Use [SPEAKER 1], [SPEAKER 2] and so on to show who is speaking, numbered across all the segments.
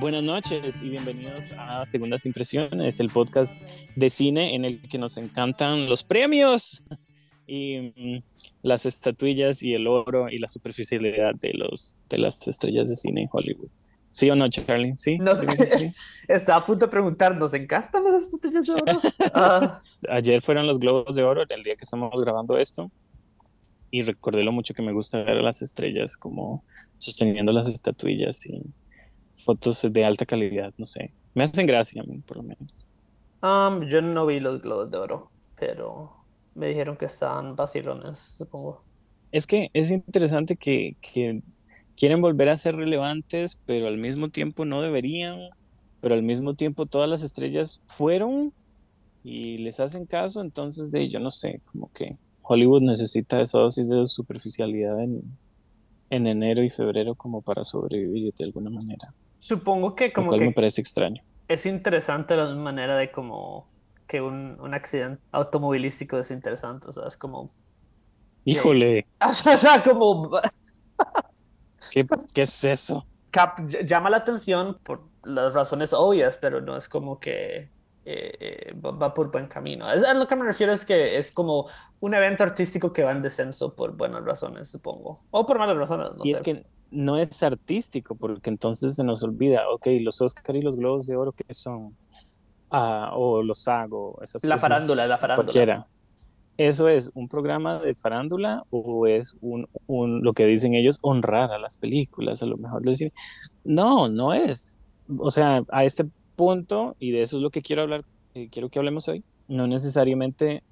[SPEAKER 1] Buenas noches y bienvenidos a Segundas Impresiones, el podcast de cine en el que nos encantan los premios y mm, las estatuillas y el oro y la superficialidad de, los, de las estrellas de cine en Hollywood. ¿Sí o no, Charlie? ¿Sí?
[SPEAKER 2] No, estaba a punto de preguntar, ¿nos encantan las estrellas de oro?
[SPEAKER 1] Ah. Ayer fueron los Globos de Oro, el día que estamos grabando esto, y recordé lo mucho que me gusta ver a las estrellas como sosteniendo las estatuillas y fotos de alta calidad, no sé. Me hacen gracia a mí, por lo menos.
[SPEAKER 2] Um, yo no vi los Globos de Oro, pero me dijeron que estaban vacilones, supongo.
[SPEAKER 1] Es que es interesante que, que quieren volver a ser relevantes, pero al mismo tiempo no deberían, pero al mismo tiempo todas las estrellas fueron y les hacen caso, entonces de yo no sé, como que Hollywood necesita esa dosis de superficialidad en, en enero y febrero como para sobrevivir de alguna manera.
[SPEAKER 2] Supongo que como
[SPEAKER 1] lo cual
[SPEAKER 2] que
[SPEAKER 1] me parece extraño.
[SPEAKER 2] es interesante la manera de como que un, un accidente automovilístico es interesante, o sea, es como...
[SPEAKER 1] Híjole,
[SPEAKER 2] O sea, como...
[SPEAKER 1] ¿qué, qué es eso?
[SPEAKER 2] cap- llama la atención por las razones obvias, pero no es como que eh, eh, va, va por buen camino. Es, a lo que me refiero es que es como un evento artístico que va en descenso por buenas razones, supongo. O por malas razones, no
[SPEAKER 1] y
[SPEAKER 2] sé.
[SPEAKER 1] es que no es artístico, porque entonces se nos olvida, ok, los Oscar y los Globos de Oro, ¿qué son? Ah, o los SAG, o esas
[SPEAKER 2] La
[SPEAKER 1] cosas,
[SPEAKER 2] farándula, la farándula.
[SPEAKER 1] Cualquiera. ¿Eso es un programa de farándula o es un, un- lo que dicen ellos, honrar a las películas? A lo mejor decir, no, no es. O sea, a este punto, y de eso es lo que quiero hablar, eh, quiero que hablemos hoy, no necesariamente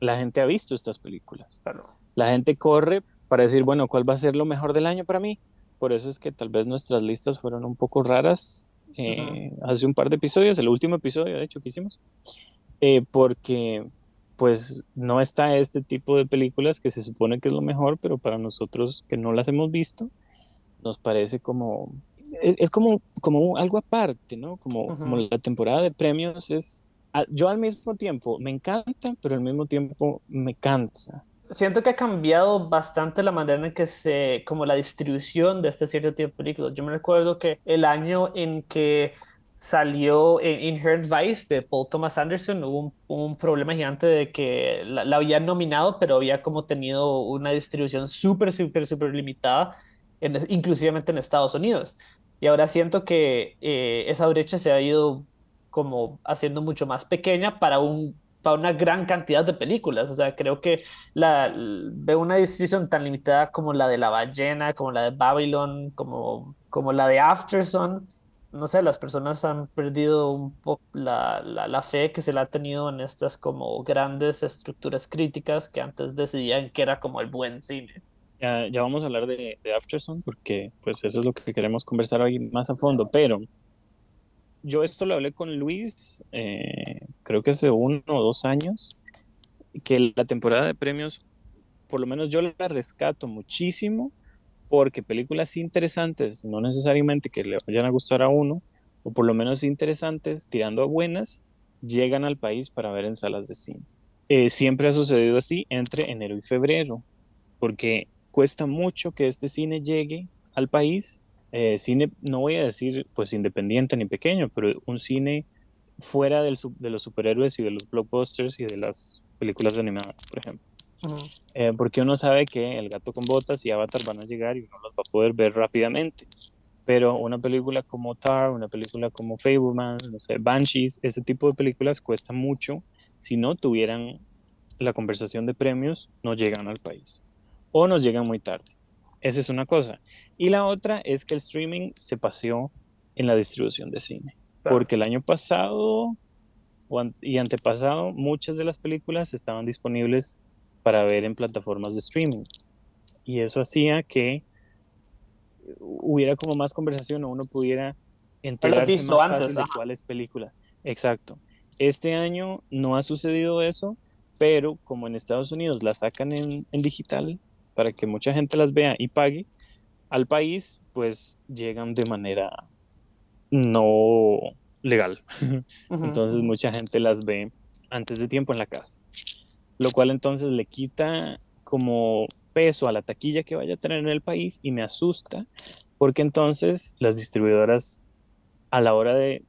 [SPEAKER 1] la gente ha visto estas películas.
[SPEAKER 2] Claro.
[SPEAKER 1] La gente corre para decir, bueno, ¿cuál va a ser lo mejor del año para mí? Por eso es que tal vez nuestras listas fueron un poco raras eh, hace un par de episodios, el último episodio, de hecho, que hicimos, eh, porque pues no está este tipo de películas que se supone que es lo mejor, pero para nosotros que no las hemos visto, nos parece como, es, es como, como algo aparte, ¿no? Como, como la temporada de premios es, yo al mismo tiempo me encanta, pero al mismo tiempo me cansa.
[SPEAKER 2] Siento que ha cambiado bastante la manera en que se, como la distribución de este cierto tipo de películas. Yo me recuerdo que el año en que salió en Inherent Vice de Paul Thomas Anderson, hubo un, problema gigante de que la, la habían nominado, pero había como tenido una distribución súper, súper, súper limitada, en, inclusivamente en Estados Unidos. Y ahora siento que eh, esa brecha se ha ido como haciendo mucho más pequeña para un, para una gran cantidad de películas. O sea, creo que la, veo una distribución tan limitada como la de La Ballena, como la de Babylon, como, como la de Aftersun. No sé, las personas han perdido un poco la, la, la fe que se le ha tenido en estas como grandes estructuras críticas que antes decidían que era como el buen cine.
[SPEAKER 1] Ya, ya vamos a hablar de, de Aftersun porque pues eso es lo que queremos conversar hoy más a fondo, pero yo esto lo hablé con Luis, eh, creo que hace uno o dos años, que la temporada de premios, por lo menos yo la rescato muchísimo porque películas interesantes, no necesariamente que le vayan a gustar a uno, o por lo menos interesantes, tirando a buenas, llegan al país para ver en salas de cine. Eh, siempre ha sucedido así entre enero y febrero, porque cuesta mucho que este cine llegue al país. Eh, cine, no voy a decir pues independiente ni pequeño, pero un cine fuera del, de los superhéroes y de los blockbusters y de las películas animadas, por ejemplo. Eh, porque uno sabe que El gato con botas y Avatar van a llegar y uno los va a poder ver rápidamente. Pero una película como Tar, una película como Fableman, no sé, Banshees, ese tipo de películas cuesta mucho. Si no tuvieran la conversación de premios, no llegan al país. O nos llegan muy tarde. Esa es una cosa. Y la otra es que el streaming se paseó en la distribución de cine.
[SPEAKER 2] Claro.
[SPEAKER 1] Porque el año pasado y antepasado, muchas de las películas estaban disponibles para ver en plataformas de streaming. Y eso hacía que hubiera como más conversación o uno pudiera enterarse
[SPEAKER 2] visto
[SPEAKER 1] más
[SPEAKER 2] antes,
[SPEAKER 1] fácil de cuáles películas. Exacto. Este año no ha sucedido eso, pero como en Estados Unidos las sacan en, en digital para que mucha gente las vea y pague, al país pues llegan de manera no legal. Entonces mucha gente las ve antes de tiempo en la casa. Lo cual entonces le quita como peso a la taquilla que vaya a tener en el país y me asusta porque entonces las distribuidoras a la hora de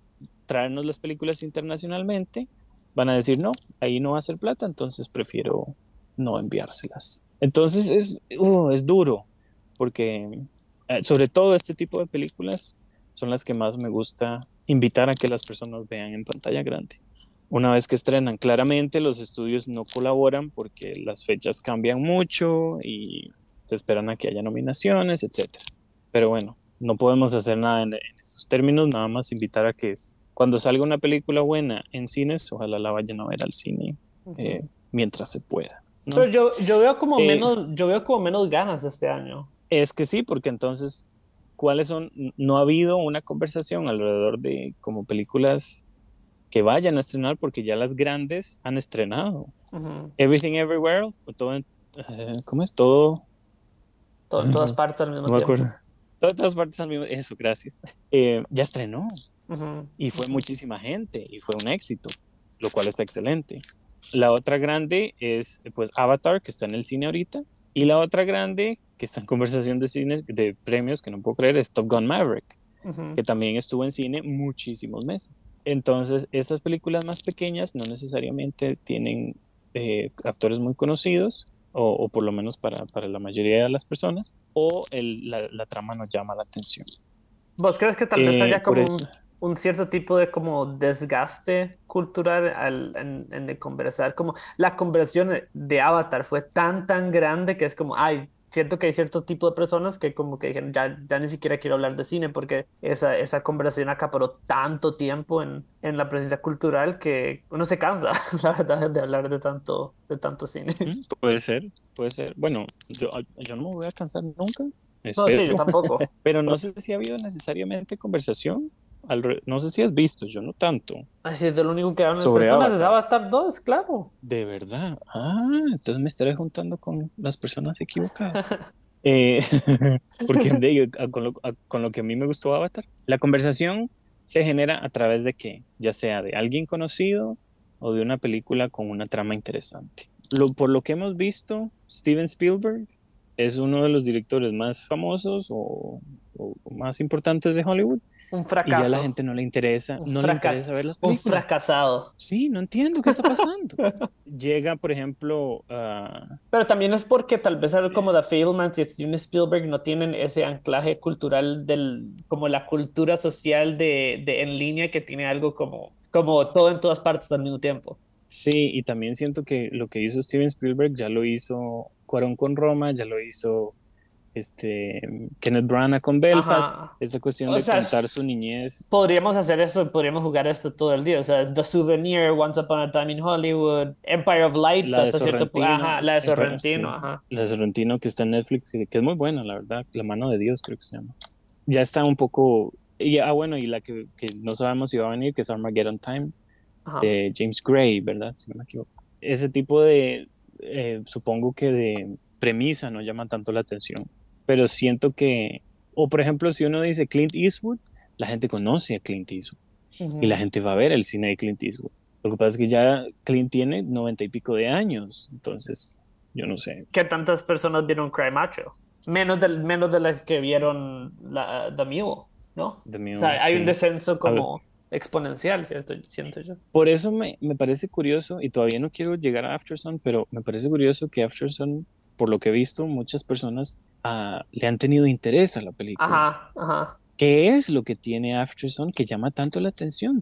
[SPEAKER 1] traernos las películas internacionalmente, van a decir, no, ahí no va a ser plata, entonces prefiero no enviárselas. Entonces es, uh, es duro, porque eh, sobre todo este tipo de películas son las que más me gusta invitar a que las personas vean en pantalla grande. Una vez que estrenan, claramente los estudios no colaboran porque las fechas cambian mucho y se esperan a que haya nominaciones, etc. Pero bueno, no podemos hacer nada en, esos términos, nada más invitar a que cuando salga una película buena en cines, ojalá la vayan a ver al cine eh, mientras se pueda.
[SPEAKER 2] Pero yo, yo, veo como eh, menos, yo veo como menos ganas este año.
[SPEAKER 1] Es que sí, porque entonces, ¿cuáles son? No ha habido una conversación alrededor de como películas que vayan a estrenar, porque ya las grandes han estrenado. Everything Everywhere, todo, eh, ¿cómo es? Todo.
[SPEAKER 2] en todas partes al mismo no tiempo. Me acuerdo.
[SPEAKER 1] Todas, todas partes al mismo Eso, gracias. Eh, ya estrenó. Y fue muchísima gente y fue un éxito, lo cual está excelente. La otra grande es pues Avatar, que está en el cine ahorita. Y la otra grande, que está en conversación de cine, de premios, que no puedo creer, es Top Gun Maverick, que también estuvo en cine muchísimos meses. Entonces, estas películas más pequeñas no necesariamente tienen eh, actores muy conocidos, o, por lo menos para, para, la mayoría de las personas, o el, la, la, trama nos llama la atención.
[SPEAKER 2] ¿Vos crees que tal vez haya eh, como un, un, cierto tipo de como desgaste cultural al, en, en, de conversar? Como la conversión de Avatar fue tan, tan grande que es como, ay, siento que hay cierto tipo de personas que como que dijeron, ya, ya ni siquiera quiero hablar de cine porque esa, esa conversación acaparó tanto tiempo en, en la presencia cultural que uno se cansa, la verdad, de hablar de tanto, de tanto cine.
[SPEAKER 1] Puede ser, puede ser. Bueno, yo, yo no me voy a cansar nunca.
[SPEAKER 2] No, sí, yo tampoco.
[SPEAKER 1] Pero no sé si ha habido necesariamente conversación no sé si has visto, yo no tanto.
[SPEAKER 2] Así es lo único que hablan sobre personas Avatar. de Avatar 2, claro.
[SPEAKER 1] De verdad. Ah, entonces me estaré juntando con las personas equivocadas. eh, porque con, lo, con lo que a mí me gustó Avatar, la conversación se genera a través de qué, ya sea de alguien conocido o de una película con una trama interesante. Lo, por lo que hemos visto, Steven Spielberg es uno de los directores más famosos o, o más importantes de Hollywood
[SPEAKER 2] un fracaso.
[SPEAKER 1] Y ya a la gente no le interesa, no le interesa ver las películas.
[SPEAKER 2] Un fracasado.
[SPEAKER 1] Sí, no entiendo qué está pasando. Llega, por ejemplo.
[SPEAKER 2] Pero también es porque tal vez algo como The Fablemans y Steven Spielberg no tienen ese anclaje cultural del, como la cultura social de, de en línea que tiene algo como, como todo en todas partes al mismo tiempo.
[SPEAKER 1] Sí, y también siento que lo que hizo Steven Spielberg ya lo hizo Cuarón con Roma, ya lo hizo este, Kenneth Branagh con Belfast, esta cuestión de contar su niñez.
[SPEAKER 2] Podríamos hacer eso, podríamos jugar esto todo el día, o sea, The Souvenir, Once Upon a Time in Hollywood, Empire of Light,
[SPEAKER 1] la de Sorrentino,
[SPEAKER 2] ajá, la de Sorrentino, ajá.
[SPEAKER 1] La de Sorrentino que está en Netflix, que es muy buena, la verdad, La mano de Dios creo que se llama. Ya está un poco, y, ah, bueno, y la que, que no sabemos si va a venir, que es Armageddon Time, de James Gray, ¿verdad? Si no me equivoco. Ese tipo de, eh, supongo que de premisa no llama tanto la atención pero siento que, o por ejemplo, si uno dice Clint Eastwood, la gente conoce a Clint Eastwood y la gente va a ver el cine de Clint Eastwood. Lo que pasa es que ya Clint tiene noventa y pico de años, entonces yo no sé.
[SPEAKER 2] ¿Qué tantas personas vieron Cry Macho? Menos de, menos de las que vieron la, The Mule, ¿no? o sea, hay un descenso como exponencial, ¿cierto? Siento yo.
[SPEAKER 1] Por eso me, me, parece curioso, y todavía no quiero llegar a Afterson, pero me parece curioso que Afterson por lo que he visto, muchas personas le han tenido interés a la película.
[SPEAKER 2] Ajá, ajá.
[SPEAKER 1] ¿Qué es lo que tiene Afterson que llama tanto la atención?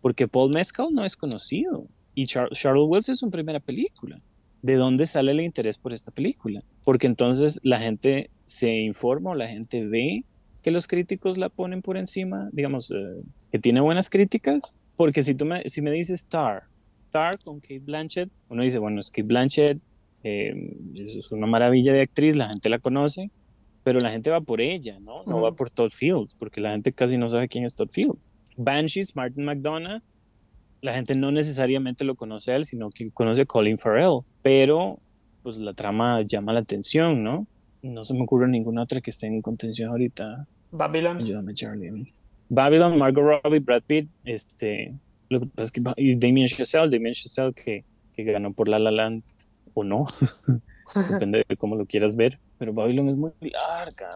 [SPEAKER 1] Porque Paul Mescal no es conocido y Charles Wells es su primera película. ¿De dónde sale el interés por esta película? Porque entonces la gente se informa o la gente ve que los críticos la ponen por encima, digamos, eh, que tiene buenas críticas. Porque si tú me, si me dices Star, Star con Kate Blanchett, uno dice, bueno, es Kate Blanchett, eh, es una maravilla de actriz, la gente la conoce, pero la gente va por ella, ¿no? No va por Todd Fields, porque la gente casi no sabe quién es Todd Fields. Banshees, Martin McDonough, la gente no necesariamente lo conoce a él, sino que conoce a Colin Farrell, pero pues la trama llama la atención, ¿no? No se me ocurre ninguna otra que esté en contención ahorita.
[SPEAKER 2] Babylon.
[SPEAKER 1] Ayúdame, Charlie. Babylon, Margot Robbie, Brad Pitt, este, lo que pasa es que, y Damien Chazelle, Damien Chazelle que, que ganó por La La Land o no, depende de cómo lo quieras ver, pero Babylon es muy larga.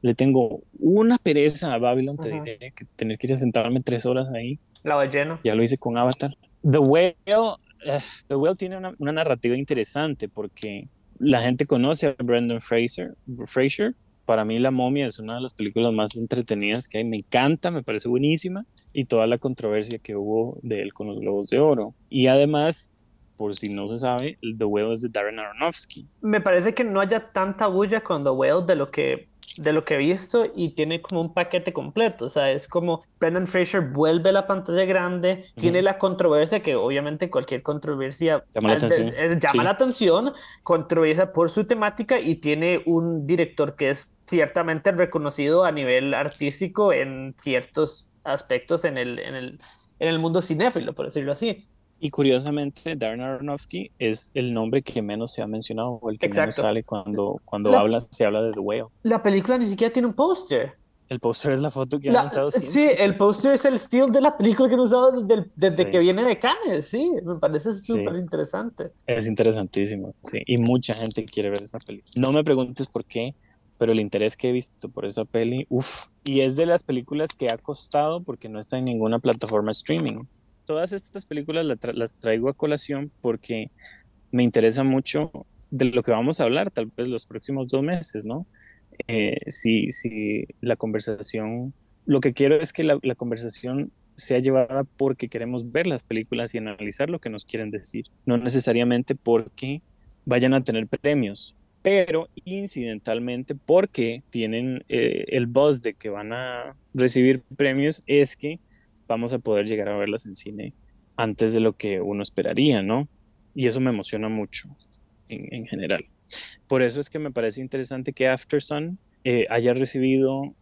[SPEAKER 1] Le tengo una pereza a Babylon, te diré, que tener que ir a sentarme tres horas ahí.
[SPEAKER 2] La ballena.
[SPEAKER 1] Ya lo hice con Avatar. The Whale, eh, The Whale tiene una, una, narrativa interesante porque la gente conoce a Brendan Fraser, Fraser. Para mí La momia es una de las películas más entretenidas que hay. Me encanta, me parece buenísima. Y toda la controversia que hubo de él con los Globos de Oro. Y además, por si no se sabe, The Whale es de Darren Aronofsky.
[SPEAKER 2] Me parece que no haya tanta bulla con The Whale de lo que de lo que he visto y tiene como un paquete completo, o sea, es como Brendan Fraser vuelve a la pantalla grande, tiene la controversia que obviamente cualquier controversia
[SPEAKER 1] llama la atención,
[SPEAKER 2] llama la atención controversia por su temática y tiene un director que es ciertamente reconocido a nivel artístico en ciertos aspectos en el, en el, en el mundo cinéfilo, por decirlo así.
[SPEAKER 1] Y curiosamente, Darren Aronofsky es el nombre que menos se ha mencionado o el que menos sale cuando, cuando habla, se habla de The Whale.
[SPEAKER 2] La película ni siquiera tiene un póster.
[SPEAKER 1] El póster es la foto que han usado siempre.
[SPEAKER 2] Sí, el póster es el estilo de la película que han usado desde, que viene de Cannes, sí, me parece súper interesante.
[SPEAKER 1] Es interesantísimo, sí, y mucha gente quiere ver esa película. No me preguntes por qué, pero el interés que he visto por esa peli, uff, y es de las películas que ha costado porque no está en ninguna plataforma streaming todas estas películas las, traigo a colación porque me interesa mucho de lo que vamos a hablar tal vez los próximos dos meses, ¿no? Eh, si, si la conversación, lo que quiero es que la, conversación sea llevada porque queremos ver las películas y analizar lo que nos quieren decir, no necesariamente porque vayan a tener premios, pero incidentalmente porque tienen eh, el buzz de que van a recibir premios es que vamos a poder llegar a verlas en cine antes de lo que uno esperaría, ¿no? Y eso me emociona mucho en, general. Por eso es que me parece interesante que After Sun eh, haya recibido,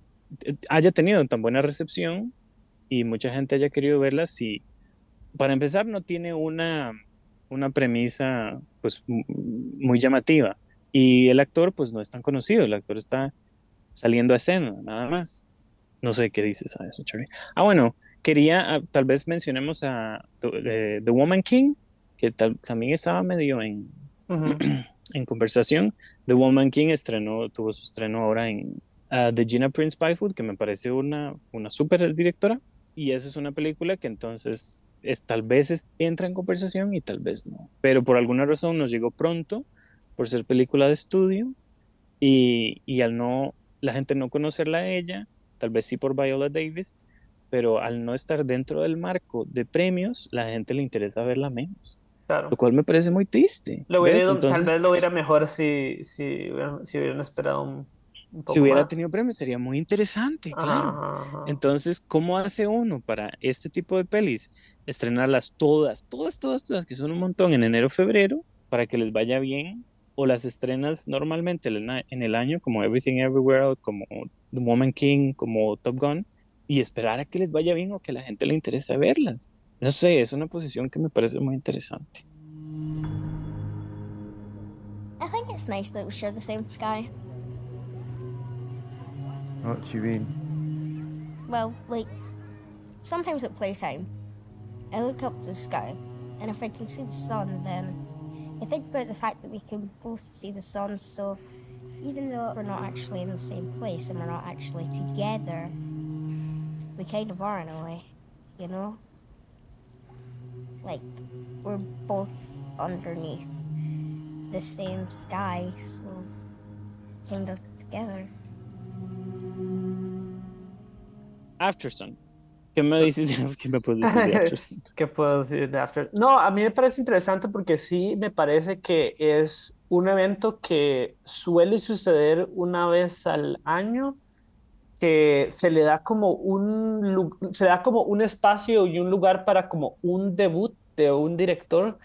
[SPEAKER 1] eh, haya tenido tan buena recepción y mucha gente haya querido verla. Si, para empezar, no tiene una, una premisa pues muy llamativa y el actor pues no es tan conocido, el actor está saliendo a escena, nada más. No sé qué dices a eso, Charlie. Ah, bueno, Quería, ah, tal vez mencionemos a The, Woman King, que también estaba medio en, en conversación. The Woman King estrenó, tuvo su estreno ahora en uh, The Gina Prince Byfoot, que me parece una, una súper directora. Y esa es una película que entonces es, tal vez entra en conversación y tal vez no. Pero por alguna razón nos llegó pronto por ser película de estudio y, y al no, la gente no conocerla a ella, tal vez sí por Viola Davis, pero al no estar dentro del marco de premios, la gente le interesa verla menos. Claro. Lo cual me parece muy triste.
[SPEAKER 2] Lo tal vez lo hubiera mejor si, si, hubieran, si hubieran esperado un, poco
[SPEAKER 1] Si hubiera tenido premios sería muy interesante, claro. Entonces, ¿cómo hace uno para este tipo de pelis? Estrenarlas todas, todas, todas, todas, que son un montón en enero, febrero, para que les vaya bien, o las estrenas normalmente en el año, como Everything Everywhere, como The Woman King, como Top Gun, y esperar a que les vaya bien o que a la gente le interese verlas. No sé, es una posición que me parece muy interesante.
[SPEAKER 3] I think it's nice that we share the same sky.
[SPEAKER 4] What do you mean?
[SPEAKER 3] Well, like, sometimes at playtime, I look up to the sky, and if I can see the sun, then I think about the fact that we can both see the sun, so even though we're not actually in the same place and we're not actually together, we kind of are in a way, you know? Like, we're both underneath the same sky, so kind of together.
[SPEAKER 1] Aftersun. ¿Qué me dices? ¿Qué me puedes decir de Aftersun?
[SPEAKER 2] ¿Qué puedo decir de Aftersun? No, a mí me parece interesante porque sí me parece que es un evento que suele suceder una vez al año que se le da como un, se da como un espacio y un lugar para como un debut de un director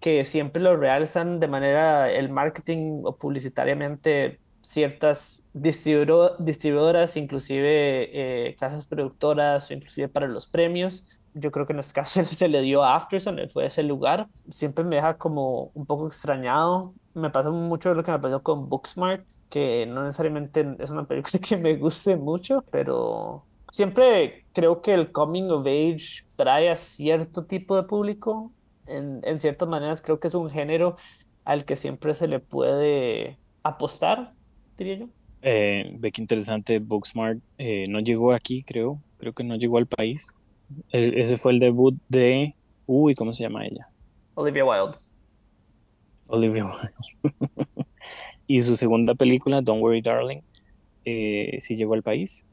[SPEAKER 2] que siempre lo realzan de manera el marketing o publicitariamente ciertas distribuidoras, inclusive eh, casas productoras o inclusive para los premios. Yo creo que en este caso se le dio a Afterson, fue ese lugar. Siempre me deja como un poco extrañado. Me pasó mucho lo que me pasó con Booksmart, que no necesariamente es una película que me guste mucho, pero siempre creo que el coming of age trae a cierto tipo de público. En, en ciertas maneras creo que es un género al que siempre se le puede apostar, diría yo.
[SPEAKER 1] Eh, ve qué interesante, Booksmart eh, no llegó aquí, creo. Creo que no llegó al país. E- ese fue el debut de. Uy, ¿cómo se llama ella?
[SPEAKER 2] Olivia Wilde.
[SPEAKER 1] Olivia Wilde. Y su segunda película, Don't Worry Darling, eh, sí llegó al país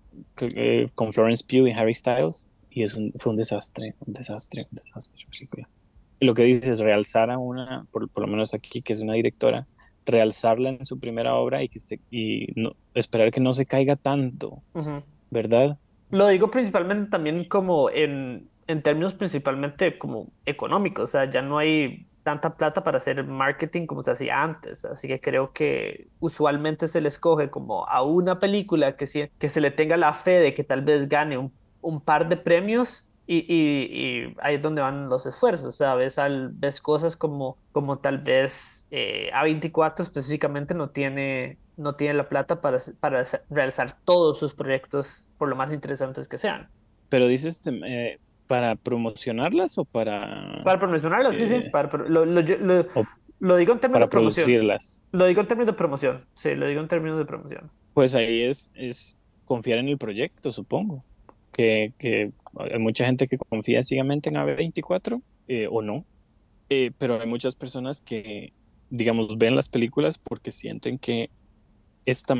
[SPEAKER 1] eh, con Florence Pugh y Harry Styles. Y es un- fue un desastre, un desastre, un desastre. la película. Y lo que dice es realzar a una, por, por lo menos aquí, que es una directora, realzarla en su primera obra y, que esté- y no, esperar que no se caiga tanto. ¿verdad?
[SPEAKER 2] Lo digo principalmente también como en, en términos principalmente como económicos, o sea, ya no hay tanta plata para hacer marketing como se hacía antes, así que creo que usualmente se le escoge como a una película que, sí- que se le tenga la fe de que tal vez gane un, un par de premios y, y- y ahí es donde van los esfuerzos, ves, al- ves cosas como, como tal vez eh, A24 específicamente no tiene, no tiene la plata para, para realizar todos sus proyectos por lo más interesantes que sean.
[SPEAKER 1] Pero dices, eh, ¿para promocionarlas o para,
[SPEAKER 2] Para promocionarlas, sí, sí,
[SPEAKER 1] Eh,
[SPEAKER 2] para, lo, lo- lo- lo digo en términos
[SPEAKER 1] para
[SPEAKER 2] de promoción.
[SPEAKER 1] producirlas?
[SPEAKER 2] Lo digo en términos de promoción, sí, lo digo en términos de promoción.
[SPEAKER 1] Pues ahí es, es confiar en el proyecto, supongo. Que, que hay mucha gente que confía ciegamente en A24 eh, o no. Eh, pero hay muchas personas que, digamos, ven las películas porque sienten que esta,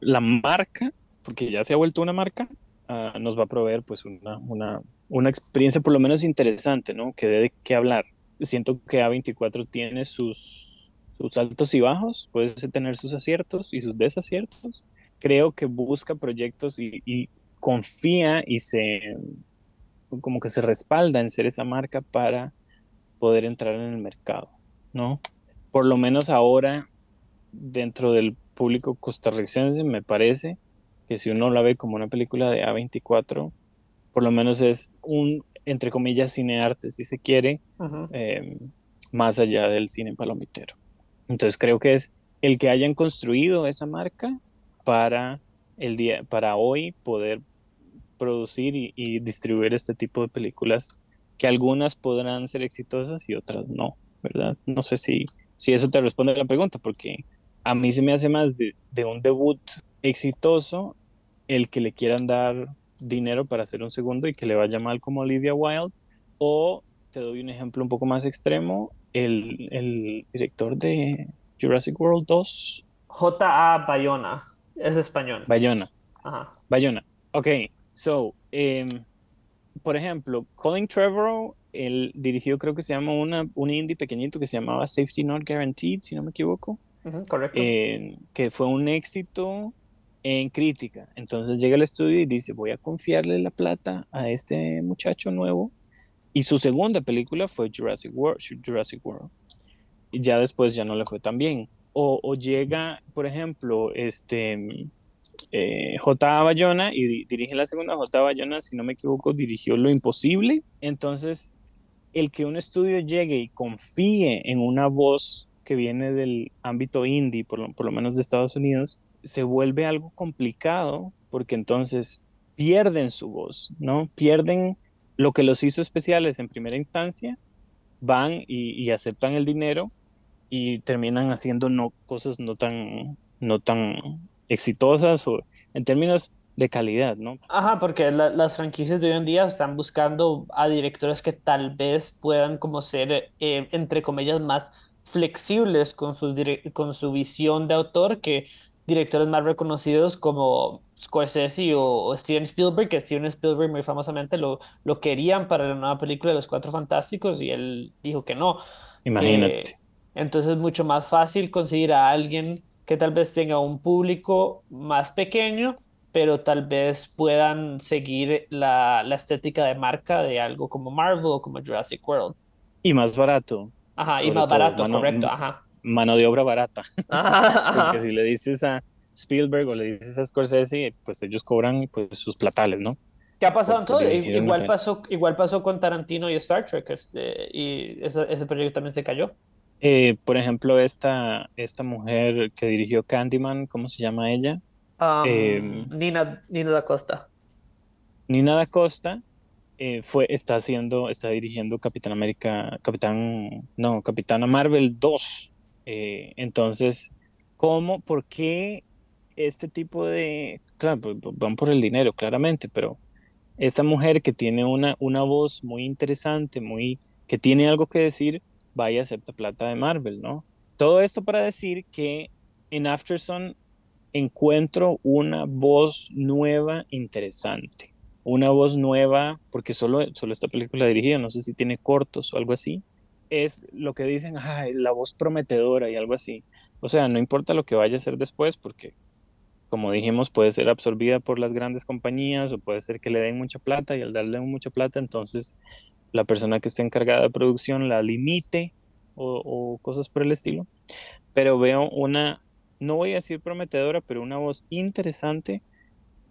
[SPEAKER 1] la marca, porque ya se ha vuelto una marca, ah, nos va a proveer pues una, una, una experiencia por lo menos interesante, ¿no? Que dé de qué hablar. Siento que A24 tiene sus, sus altos y bajos, puede tener sus aciertos y sus desaciertos. Creo que busca proyectos y, y confía y se como que se respalda en ser esa marca para poder entrar en el mercado, ¿no? Por lo menos ahora, dentro del público costarricense, me parece que si uno la ve como una película de A24, por lo menos es un, entre comillas, cinearte, si se quiere, eh, más allá del cine palomitero. Entonces creo que es el que hayan construido esa marca para el día, para hoy poder producir y, y distribuir este tipo de películas que algunas podrán ser exitosas y otras no, ¿verdad? No sé si, si eso te responde a la pregunta, porque a mí se me hace más de, de un debut exitoso el que le quieran dar dinero para hacer un segundo y que le vaya mal como Olivia Wilde, o te doy un ejemplo un poco más extremo, el, el director de Jurassic World 2,
[SPEAKER 2] J.A. Bayona, es español.
[SPEAKER 1] Bayona.
[SPEAKER 2] Ajá.
[SPEAKER 1] Bayona. Ok, so, em, por ejemplo, Colin Trevorrow, él dirigió, creo que se llama una, un indie pequeñito que se llamaba Safety Not Guaranteed, si no me equivoco,
[SPEAKER 2] correcto.
[SPEAKER 1] eh, que fue un éxito en crítica. Entonces llega al estudio y dice, voy a confiarle la plata a este muchacho nuevo. Y su segunda película fue Jurassic World. Jurassic World. Y ya después ya no le fue tan bien. O, llega, por ejemplo, este eh, J.A. Bayona y di- dirige la segunda. J.A. Bayona, si no me equivoco, dirigió Lo Imposible. Entonces, el que un estudio llegue y confíe en una voz que viene del ámbito indie, por lo, por lo menos de Estados Unidos, se vuelve algo complicado porque entonces pierden su voz, ¿no? Pierden lo que los hizo especiales en primera instancia, van y, y aceptan el dinero y terminan haciendo no, cosas no tan, no tan exitosas o en términos de calidad, ¿no?
[SPEAKER 2] Ajá, porque la- las franquicias de hoy en día están buscando a directores que tal vez puedan como ser, eh, entre comillas, más flexibles con su, con su visión de autor que directores más reconocidos como Scorsese o, o Steven Spielberg, que Steven Spielberg muy famosamente lo, lo querían para la nueva película de Los Cuatro Fantásticos y él dijo que no.
[SPEAKER 1] Imagínate.
[SPEAKER 2] que entonces es mucho más fácil conseguir a alguien que tal vez tenga un público más pequeño, pero tal vez puedan seguir la, la estética de marca de algo como Marvel o como Jurassic World.
[SPEAKER 1] Y más barato,
[SPEAKER 2] Ajá, y más
[SPEAKER 1] todo,
[SPEAKER 2] barato, correcto, ajá.
[SPEAKER 1] Mano de obra barata. Porque si le dices a Spielberg o le dices a Scorsese, pues ellos cobran pues sus platales, ¿no?
[SPEAKER 2] ¿Qué ha pasado en
[SPEAKER 1] por
[SPEAKER 2] todo?
[SPEAKER 1] dirigir una
[SPEAKER 2] Igual pasó, igual pasó con Tarantino y Star Trek, este, y ese, ese proyecto también se cayó.
[SPEAKER 1] Eh, por ejemplo, esta, esta mujer que dirigió Candyman, ¿cómo se llama ella?
[SPEAKER 2] Um,
[SPEAKER 1] Em,
[SPEAKER 2] Nina, Nina da Costa.
[SPEAKER 1] Nina da Costa eh, fue, está haciendo, está dirigiendo Capitán América, Capitán, no, Capitana Marvel 2. Eh, entonces, ¿cómo, por qué este tipo de, claro, pues, pues, van por el dinero, claramente, pero esta mujer que tiene una, una voz muy interesante, muy, que tiene algo que decir, vaya a acepta plata de Marvel, ¿no? Todo esto para decir que en Afterson encuentro una voz nueva interesante. Una voz nueva, porque solo, solo esta película dirigida, no sé si tiene cortos o algo así, es lo que dicen, la voz prometedora y algo así. O sea, no importa lo que vaya a ser después, porque como dijimos, puede ser absorbida por las grandes compañías o puede ser que le den mucha plata y al darle mucha plata, entonces la persona que esté encargada de producción la limite o, cosas por el estilo. Pero veo una no voy a decir prometedora, pero una voz interesante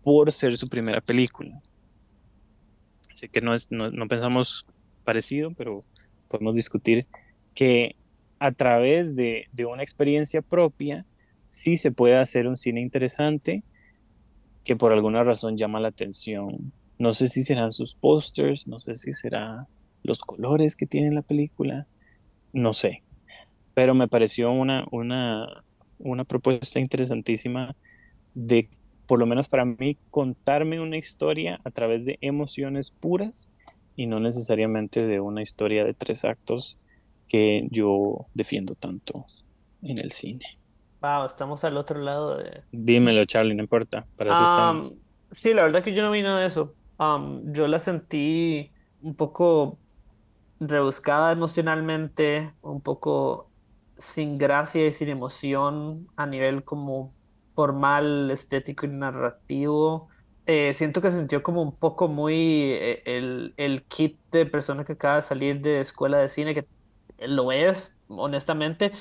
[SPEAKER 1] por ser su primera película. Así que no, es, no, pensamos parecido, pero podemos discutir que a través de, una experiencia propia sí se puede hacer un cine interesante que por alguna razón llama la atención. No sé si serán sus pósters, no sé si será los colores que tiene la película, no sé. Pero me pareció una, una, una propuesta interesantísima de, por lo menos para mí, contarme una historia a través de emociones puras y no necesariamente de una historia de tres actos que yo defiendo tanto en el cine.
[SPEAKER 2] Wow, estamos al otro lado de...
[SPEAKER 1] Dímelo, Charlie, no importa, para eso estamos.
[SPEAKER 2] Sí, la verdad que yo no vi nada de eso. yo la sentí un poco rebuscada emocionalmente, un poco sin gracia y sin emoción a nivel como formal, estético y narrativo. Eh, siento que se sintió como un poco muy eh, el, el, kit de persona que acaba de salir de escuela de cine, que lo es, honestamente.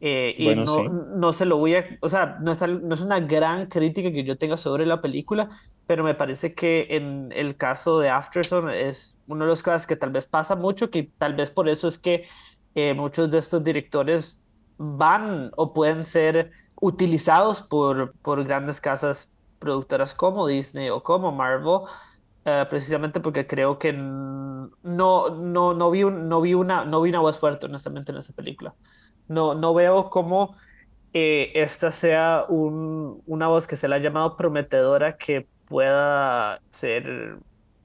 [SPEAKER 2] Eh, y no, no se lo voy a, o sea, no, no es una gran crítica que yo tenga sobre la película, pero me parece que en el caso de Afterson es uno de los casos que tal vez pasa mucho, que tal vez por eso es que muchos de estos directores van o pueden ser utilizados por, por grandes casas productoras como Disney o como Marvel, eh, precisamente porque creo que no, no, no, vi no, vi una, no vi una voz fuerte, honestamente, en esa película. No, no veo cómo eh, esta sea un, una voz que se le ha llamado prometedora que pueda ser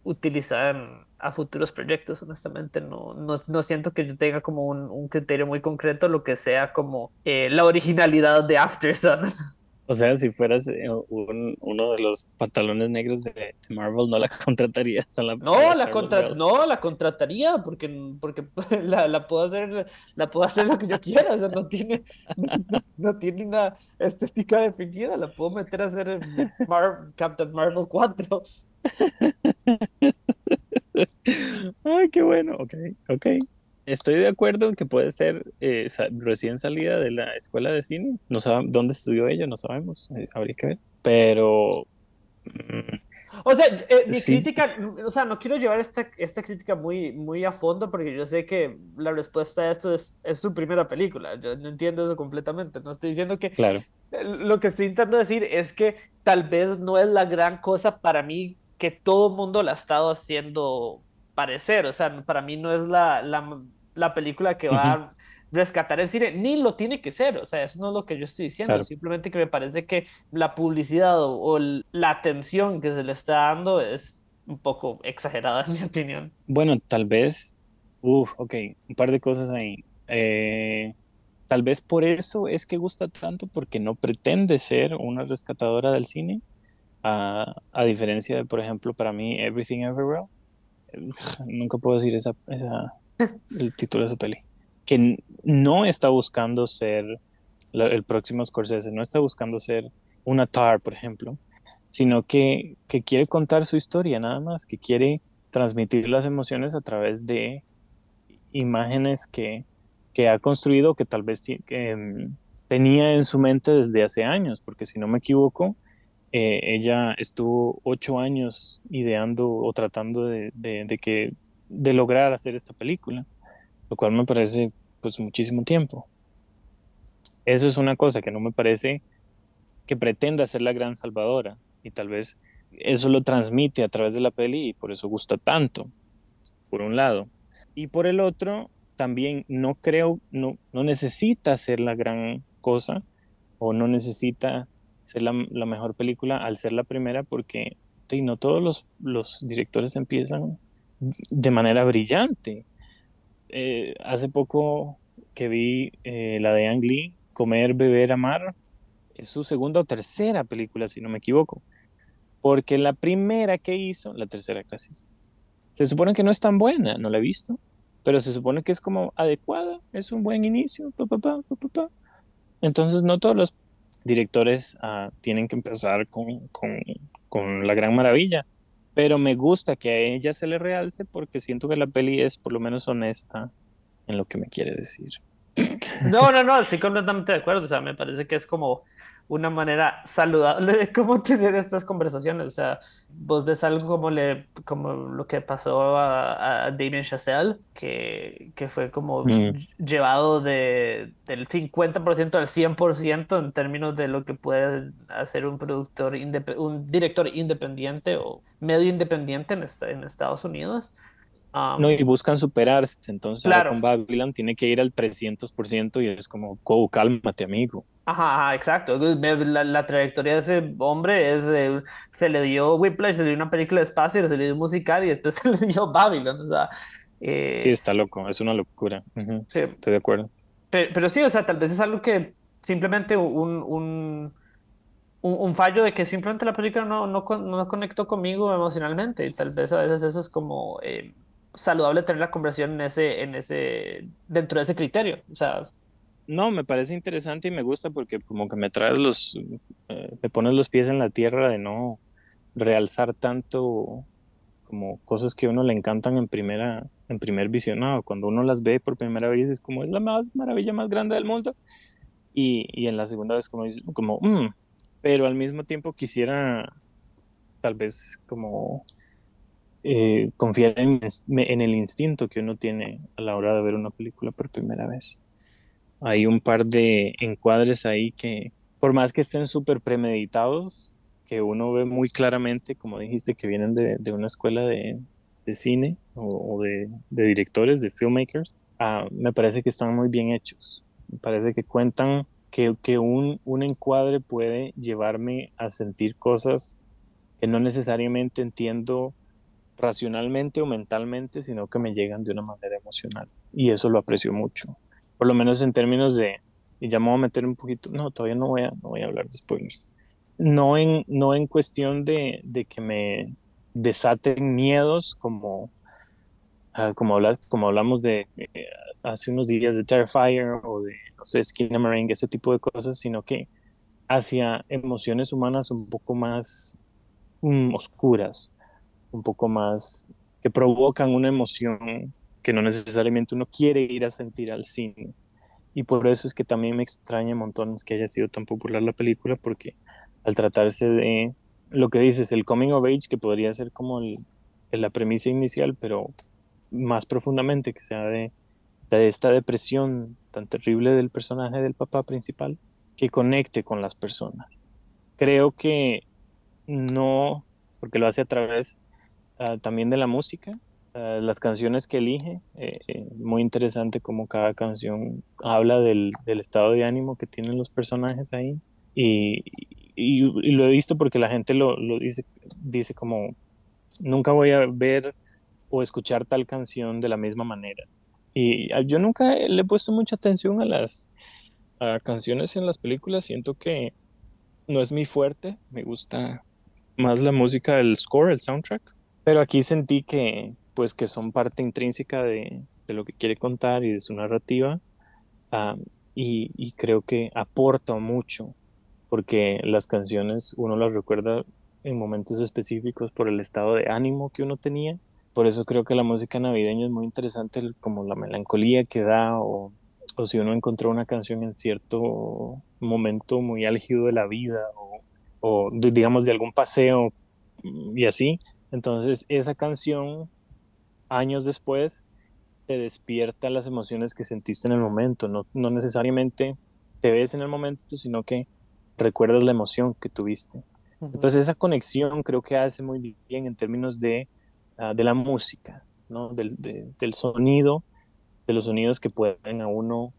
[SPEAKER 2] utilizada a futuros proyectos, honestamente. No, no, no, siento que yo tenga como un, un criterio muy concreto, lo que sea como eh, la originalidad de Aftersun.
[SPEAKER 1] O sea, si fueras eh, uno de los pantalones negros de, Marvel, no la contratarías a la
[SPEAKER 2] No, la contra, no, la contrataría porque, porque la, la, puedo hacer, la puedo hacer lo que yo quiera. O sea, no tiene, no, tiene una estética definida. La puedo meter a hacer Captain Marvel 4.
[SPEAKER 1] Ay, qué bueno. Ok, ok. Estoy de acuerdo en que puede ser eh, recién salida de la escuela de cine. No sabemos dónde estudió ella, no sabemos. Eh, habría que ver. Pero.
[SPEAKER 2] Mm, o sea, eh, mi crítica, o sea, no quiero llevar esta, esta crítica muy, muy a fondo porque yo sé que la respuesta a esto es, es su primera película. Yo no entiendo eso completamente. No estoy diciendo que.
[SPEAKER 1] Claro.
[SPEAKER 2] Lo que estoy intentando decir es que tal vez no es la gran cosa para mí que todo el mundo la ha estado haciendo parecer. O sea, para mí no es la, la, la película que va a rescatar el cine, ni lo tiene que ser. O sea, eso no es lo que yo estoy diciendo. Simplemente que me parece que la publicidad o, la atención que se le está dando es un poco exagerada, en mi opinión.
[SPEAKER 1] Bueno, tal vez. Uf, ok, un par de cosas ahí. Eh, tal vez por eso es que gusta tanto, porque no pretende ser una rescatadora del cine a, a, diferencia de, por ejemplo, para mí, Everything Everywhere, nunca puedo decir esa, el título de esa peli, que no está buscando ser el próximo Scorsese, no está buscando ser una Tar, por ejemplo, sino que, que quiere contar su historia nada más, que quiere transmitir las emociones a través de imágenes que, que ha construido, que tal vez que, mm, tenía en su mente desde hace años, porque si no me equivoco, eh, ella estuvo ocho años ideando o tratando de, de, que, de lograr hacer esta película, lo cual me parece pues muchísimo tiempo. Eso es una cosa que no me parece que pretenda ser la gran salvadora y tal vez eso lo transmite a través de la peli y por eso gusta tanto, por un lado. Y por el otro, también no creo, no, no necesita ser la gran cosa o no necesita ser la, mejor película al ser la primera porque y no todos los, los directores empiezan de manera brillante. Eh, hace poco que vi eh, la de Ang Lee, Comer, Beber, Amar, es su segunda o tercera película, si no me equivoco. Porque la primera que hizo, la tercera casi, se supone que no es tan buena, no la he visto, pero se supone que es como adecuada, es un buen inicio. Entonces no todos los directores uh, tienen que empezar con, con, con, la gran maravilla, pero me gusta que a ella se le realce porque siento que la peli es por lo menos honesta en lo que me quiere decir.
[SPEAKER 2] No, no, no, estoy completamente de acuerdo. O sea, me parece que es como una manera saludable de cómo tener estas conversaciones. O sea, vos ves algo como, le, como lo que pasó a, a Damien Chazelle, que, que fue como mm. llevado de, del 50% al 100% en términos de lo que puede hacer un productor, un director independiente o medio independiente en, en Estados Unidos
[SPEAKER 1] no, y buscan superarse. Entonces, claro. con Babylon tiene que ir al 300% y es como, oh, cálmate, amigo.
[SPEAKER 2] Ajá, exacto. La, trayectoria de ese hombre es, se le dio Whiplash, se le dio una película de espacio, se le dio un musical y después se le dio Babylon. O sea,
[SPEAKER 1] eh... Sí, está loco, es una locura. sí. Estoy de acuerdo.
[SPEAKER 2] Pero, pero, sí, o sea, tal vez es algo que simplemente un, un, un, fallo de que simplemente la película no, no, no, conectó conmigo emocionalmente y tal vez a veces eso es como... Eh, saludable tener la conversación en ese, en ese, dentro de ese criterio. O sea.
[SPEAKER 1] No, me parece interesante y me gusta porque como que me traes los, eh, me pones los pies en la tierra de no realzar tanto como cosas que a uno le encantan en primera, en primer visionado. Cuando uno las ve por primera vez es como es la más maravilla más grande del mundo. Y, y en la segunda vez como, como mm", pero al mismo tiempo quisiera tal vez como eh, confiar en, el instinto que uno tiene a la hora de ver una película por primera vez. Hay un par de encuadres ahí que, por más que estén súper premeditados, que uno ve muy claramente, como dijiste, que vienen de, una escuela de, cine o, de, directores, de filmmakers, ah, me parece que están muy bien hechos. Me parece que cuentan que, un encuadre puede llevarme a sentir cosas que no necesariamente entiendo racionalmente o mentalmente, sino que me llegan de una manera emocional. Y eso lo aprecio mucho. Por lo menos en términos de, y ya me voy a meter un poquito, no, todavía no voy a, no voy a hablar de spoilers. No en, no en cuestión de, de que me desaten miedos como, uh, como, hablar, como hablamos de eh, hace unos días de Terrifier o de, no sé, Skinamarink, ese tipo de cosas, sino que hacia emociones humanas un poco más mm, oscuras, un poco más, que provocan una emoción que no necesariamente uno quiere ir a sentir al cine. Y por eso es que también me extraña montones que haya sido tan popular la película, porque al tratarse de lo que dices, el coming of age, que podría ser como la premisa inicial, pero más profundamente, que sea de, de esta depresión tan terrible del personaje del papá principal, que conecte con las personas. Creo que no, porque lo hace a través Ah, también de la música, ah, las canciones que elige, eh, eh, muy interesante como cada canción habla del, estado de ánimo que tienen los personajes ahí. Y, lo he visto porque la gente lo, dice, dice como, nunca voy a ver o escuchar tal canción de la misma manera. Y ah, yo nunca le he puesto mucha atención a las canciones en las películas, siento que no es mi fuerte, me gusta más la música del score, el soundtrack. Pero aquí sentí que, pues, que son parte intrínseca de, de lo que quiere contar y de su narrativa. y, y, creo que aporta mucho, porque las canciones uno las recuerda en momentos específicos por el estado de ánimo que uno tenía. Por eso creo que la música navideña es muy interesante, como la melancolía que da, o, o si uno encontró una canción en cierto momento muy álgido de la vida, o, o digamos de algún paseo y así, entonces, esa canción, años después, te despierta las emociones que sentiste en el momento. No, no necesariamente te ves en el momento, sino que recuerdas la emoción que tuviste. Entonces, esa conexión creo que hace muy bien en términos de, ah, de la música, ¿no? del, del sonido de los sonidos que pueden a uno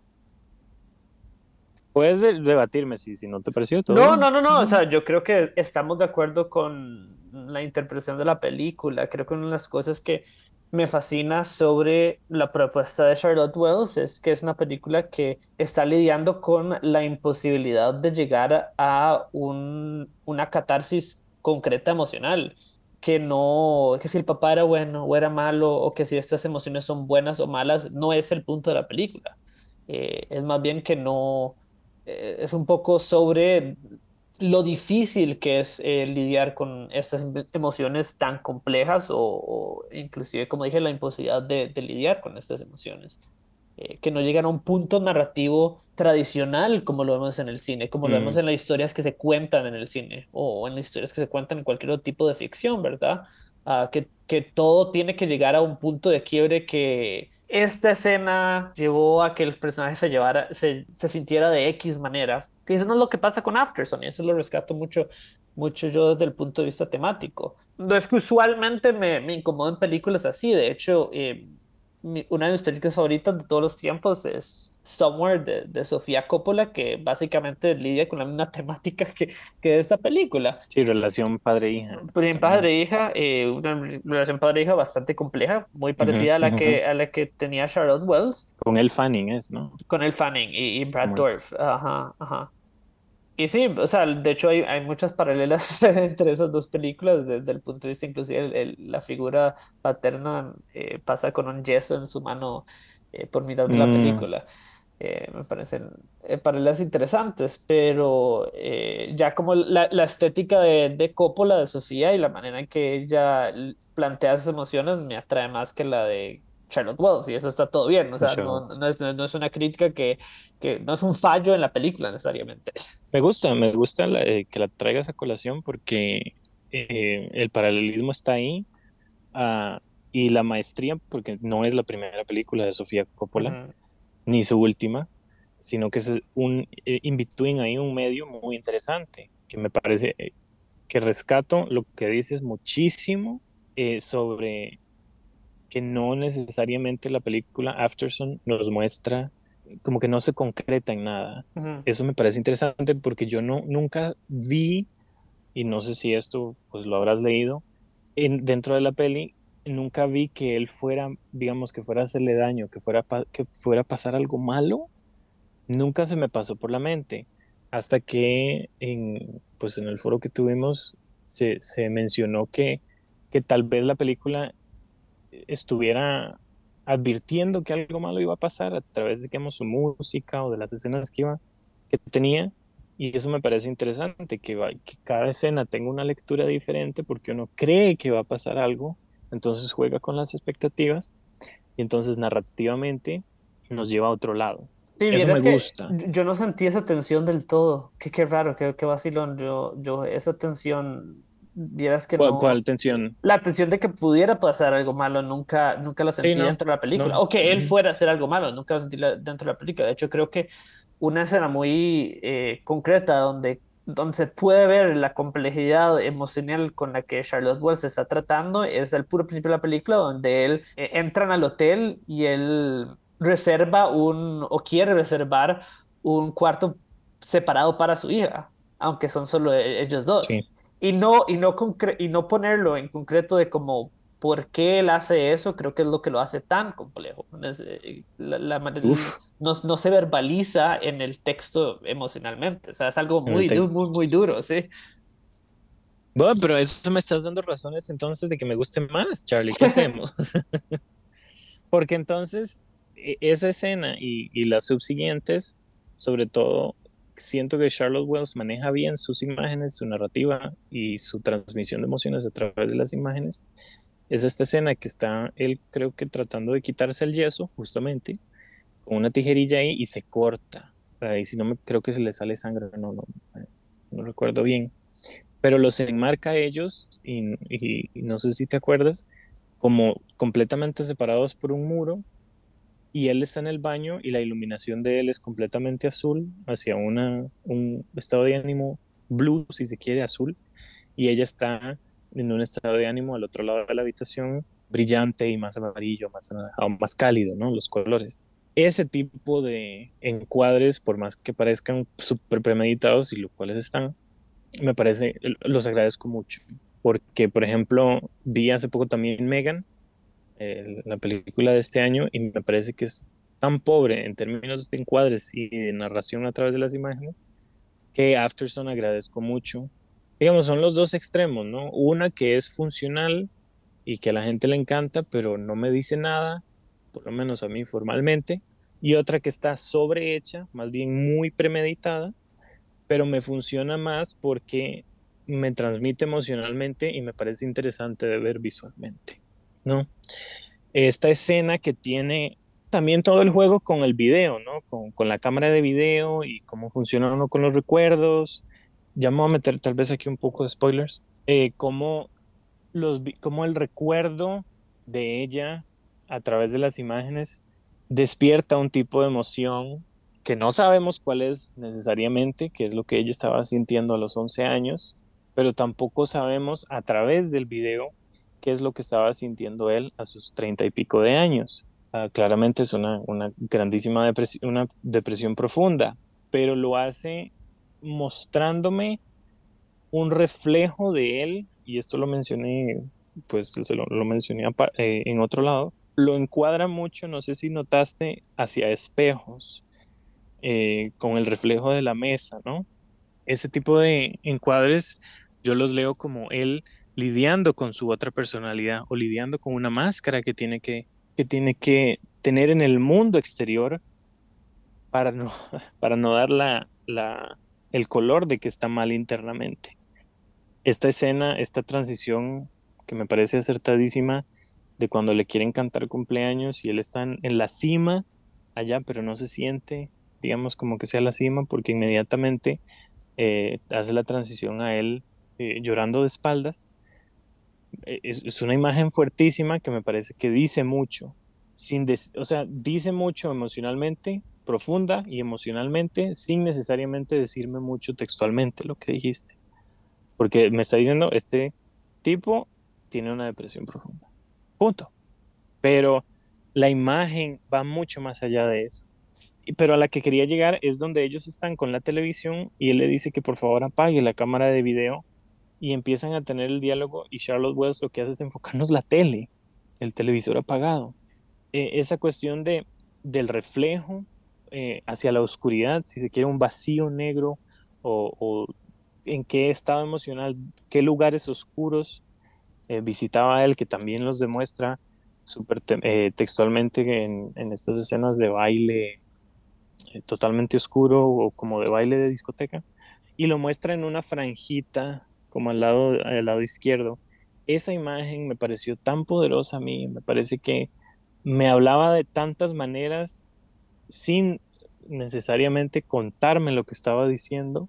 [SPEAKER 1] Puedes debatirme si, si no te pareció todo.
[SPEAKER 2] No, no, no, no. O sea, yo creo que estamos de acuerdo con la interpretación de la película. Creo que una de las cosas que me fascina sobre la propuesta de Charlotte Wells es que es una película que está lidiando con la imposibilidad de llegar a un, una catarsis concreta emocional. Que no, que si el papá era bueno o era malo, o que si estas emociones son buenas o malas, no es el punto de la película. Eh, es más bien que no, eh, es un poco sobre lo difícil que es eh, lidiar con estas em, emociones tan complejas o, inclusive, como dije, la imposibilidad de, lidiar con estas emociones. Eh, que no llegan a un punto narrativo tradicional como lo vemos en el cine, como lo vemos mm. en las historias que se cuentan en el cine o en las historias que se cuentan en cualquier otro tipo de ficción, ¿verdad? Ah, que, que todo tiene que llegar a un punto de quiebre que esta escena llevó a que el personaje se, llevara, se, se sintiera de X manera. Que eso no es lo que pasa con Afterson, y eso lo rescato mucho, mucho yo desde el punto de vista temático. No es que usualmente me, me incomodo en películas así, de hecho, eh, una de mis películas favoritas de todos los tiempos es Somewhere de, de, Sofía Coppola, que básicamente lidia con la misma temática que, que esta película.
[SPEAKER 1] Sí, relación padre-hija.
[SPEAKER 2] Padre-hija, eh, una relación padre-hija bastante compleja, muy parecida a, la que, a la que tenía Charlotte Wells.
[SPEAKER 1] Con el Fanning es, ¿no?
[SPEAKER 2] Con el Fanning y, y Brad Dorf. Ajá, ajá. Y sí, o sea, de hecho hay, hay muchas paralelas entre esas dos películas desde el punto de vista inclusive la figura paterna eh, pasa con un yeso en su mano eh, por mitad de la mm. película. Eh, me parecen paralelas interesantes, pero ya como la, la estética de, de, Coppola, de Sofía y la manera en que ella plantea esas emociones me atrae más que la de Charlotte Wells y eso está todo bien, o sea, no, no, es, no, es, una crítica que, que, no es un fallo en la película necesariamente.
[SPEAKER 1] Me gusta, me gusta eh, que la traigas a colación porque eh, el paralelismo está ahí uh, y la maestría, porque no es la primera película de Sofía Coppola, ni su última, sino que es un eh, in-between ahí, un medio muy interesante, que me parece que rescato lo que dices muchísimo sobre que no necesariamente la película Afterson nos muestra como que no se concreta en nada. Eso me parece interesante porque yo no, nunca vi, y no sé si esto pues lo habrás leído, en, dentro de la peli, nunca vi que él fuera, digamos, que fuera a hacerle daño, que fuera, que fuera a pasar algo malo. Nunca se me pasó por la mente. Hasta que en, pues en el foro que tuvimos se, se mencionó que, que tal vez la película estuviera advirtiendo que algo malo iba a pasar a través de digamos, su música o de las escenas que, iba, que tenía. Y eso me parece interesante, que, que cada escena tenga una lectura diferente porque uno cree que va a pasar algo, entonces juega con las expectativas y entonces narrativamente nos lleva a otro lado. eso me gusta.
[SPEAKER 2] Yo no sentí esa tensión del todo. Qué, qué raro, qué, qué vacilón. Yo, yo esa tensión que
[SPEAKER 1] ¿Cuál, tensión?
[SPEAKER 2] La tensión de que pudiera pasar algo malo nunca, nunca la sentí dentro de la película. O que él fuera a hacer algo malo, nunca la sentí dentro de la película. De hecho, creo que una escena muy eh, concreta donde, donde se puede ver la complejidad emocional con la que Charlotte Wells está tratando es el puro principio de la película, donde él eh, entran al hotel y él reserva un, o quiere reservar un cuarto separado para su hija, aunque son solo e-, ellos dos. Sí y no, y no, y no ponerlo en concreto de como por qué él hace eso, creo que es lo que lo hace tan complejo. Eh, la, no, no, se verbaliza en el texto emocionalmente, o sea, es algo muy, muy, muy duro, sí.
[SPEAKER 1] Bueno, pero eso me estás dando razones entonces de que me guste más, Charlie. ¿Qué hacemos? Porque entonces e, esa escena y, y las subsiguientes, sobre todo siento que Charlotte Wells maneja bien sus imágenes, su narrativa y su transmisión de emociones a través de las imágenes. Es esta escena que está él creo que tratando de quitarse el yeso justamente con una tijerilla ahí y se corta. Y si no me creo que se le sale sangre, no, no, no recuerdo bien. Pero los enmarca a ellos y, y no sé si te acuerdas, como completamente separados por un muro y él está en el baño y la iluminación de él es completamente azul, hacia un estado de ánimo blue, si se quiere, azul, y ella está en un estado de ánimo al otro lado de la habitación brillante y más amarillo, más más cálido, ¿no? Los colores. Ese tipo de encuadres, por más que parezcan súper premeditados y lo cuales están, me parece, los agradezco mucho. Porque, por ejemplo, vi hace poco también Megan, la película de este año, y me parece que es tan pobre en términos de encuadres y de narración a través de las imágenes, que Afterson agradezco mucho. Digamos, son los dos extremos, ¿no? Una que es funcional y que a la gente le encanta, pero no me dice nada, por lo menos a mí formalmente, y otra que está sobrehecha, más bien muy premeditada, pero me funciona más porque me transmite emocionalmente y me parece interesante de ver visualmente, ¿no? Esta escena que tiene también todo el juego con el video, ¿no? Con, con la cámara de video y cómo funciona uno con los recuerdos. Ya me voy a meter tal vez aquí un poco de spoilers. Eh, cómo como el recuerdo de ella a través de las imágenes despierta un tipo de emoción que no sabemos cuál es necesariamente, que es lo que ella estaba sintiendo a los 11 años, pero tampoco sabemos a través del video qué es lo que estaba sintiendo él a sus 30 y pico de años. Ah, claramente es una, una grandísima depresión, una depresión profunda, pero lo hace mostrándome un reflejo de él y esto lo mencioné, pues se lo, mencioné eh, en otro lado, lo encuadra mucho, no sé si notaste, hacia espejos, eh, con el reflejo de la mesa, ¿no? Ese tipo de encuadres yo los leo como él lidiando con su otra personalidad o lidiando con una máscara que tiene que, que, tiene que tener en el mundo exterior para no, para no dar la, la, el color de que está mal internamente esta escena, esta transición que me parece acertadísima de cuando le quieren cantar cumpleaños y él está en la cima allá, pero no se siente, digamos, como que sea la cima, porque inmediatamente eh, hace la transición a él eh, llorando de espaldas. E, es, una imagen fuertísima que me parece que dice mucho, sin o sea, dice mucho emocionalmente, profunda y emocionalmente, sin necesariamente decirme mucho textualmente lo que dijiste. Porque me está diciendo, este tipo tiene una depresión profunda. Punto. Pero la imagen va mucho más allá de eso. Pero a la que quería llegar es donde ellos están con la televisión y él le dice que por favor apague la cámara de video y empiezan a tener el diálogo y Charlotte Wells lo que hace es enfocarnos la tele, el televisor apagado. E, esa cuestión de, del reflejo eh, hacia la oscuridad, si se quiere un vacío negro o, en qué estado emocional, qué lugares oscuros eh, visitaba él, que también los demuestra eh, textualmente en, estas escenas de baile eh, totalmente oscuro o como de baile de discoteca, y lo muestra en una franjita como al lado, al lado izquierdo. Esa imagen me pareció tan poderosa a mí, me parece que me hablaba de tantas maneras sin necesariamente contarme lo que estaba diciendo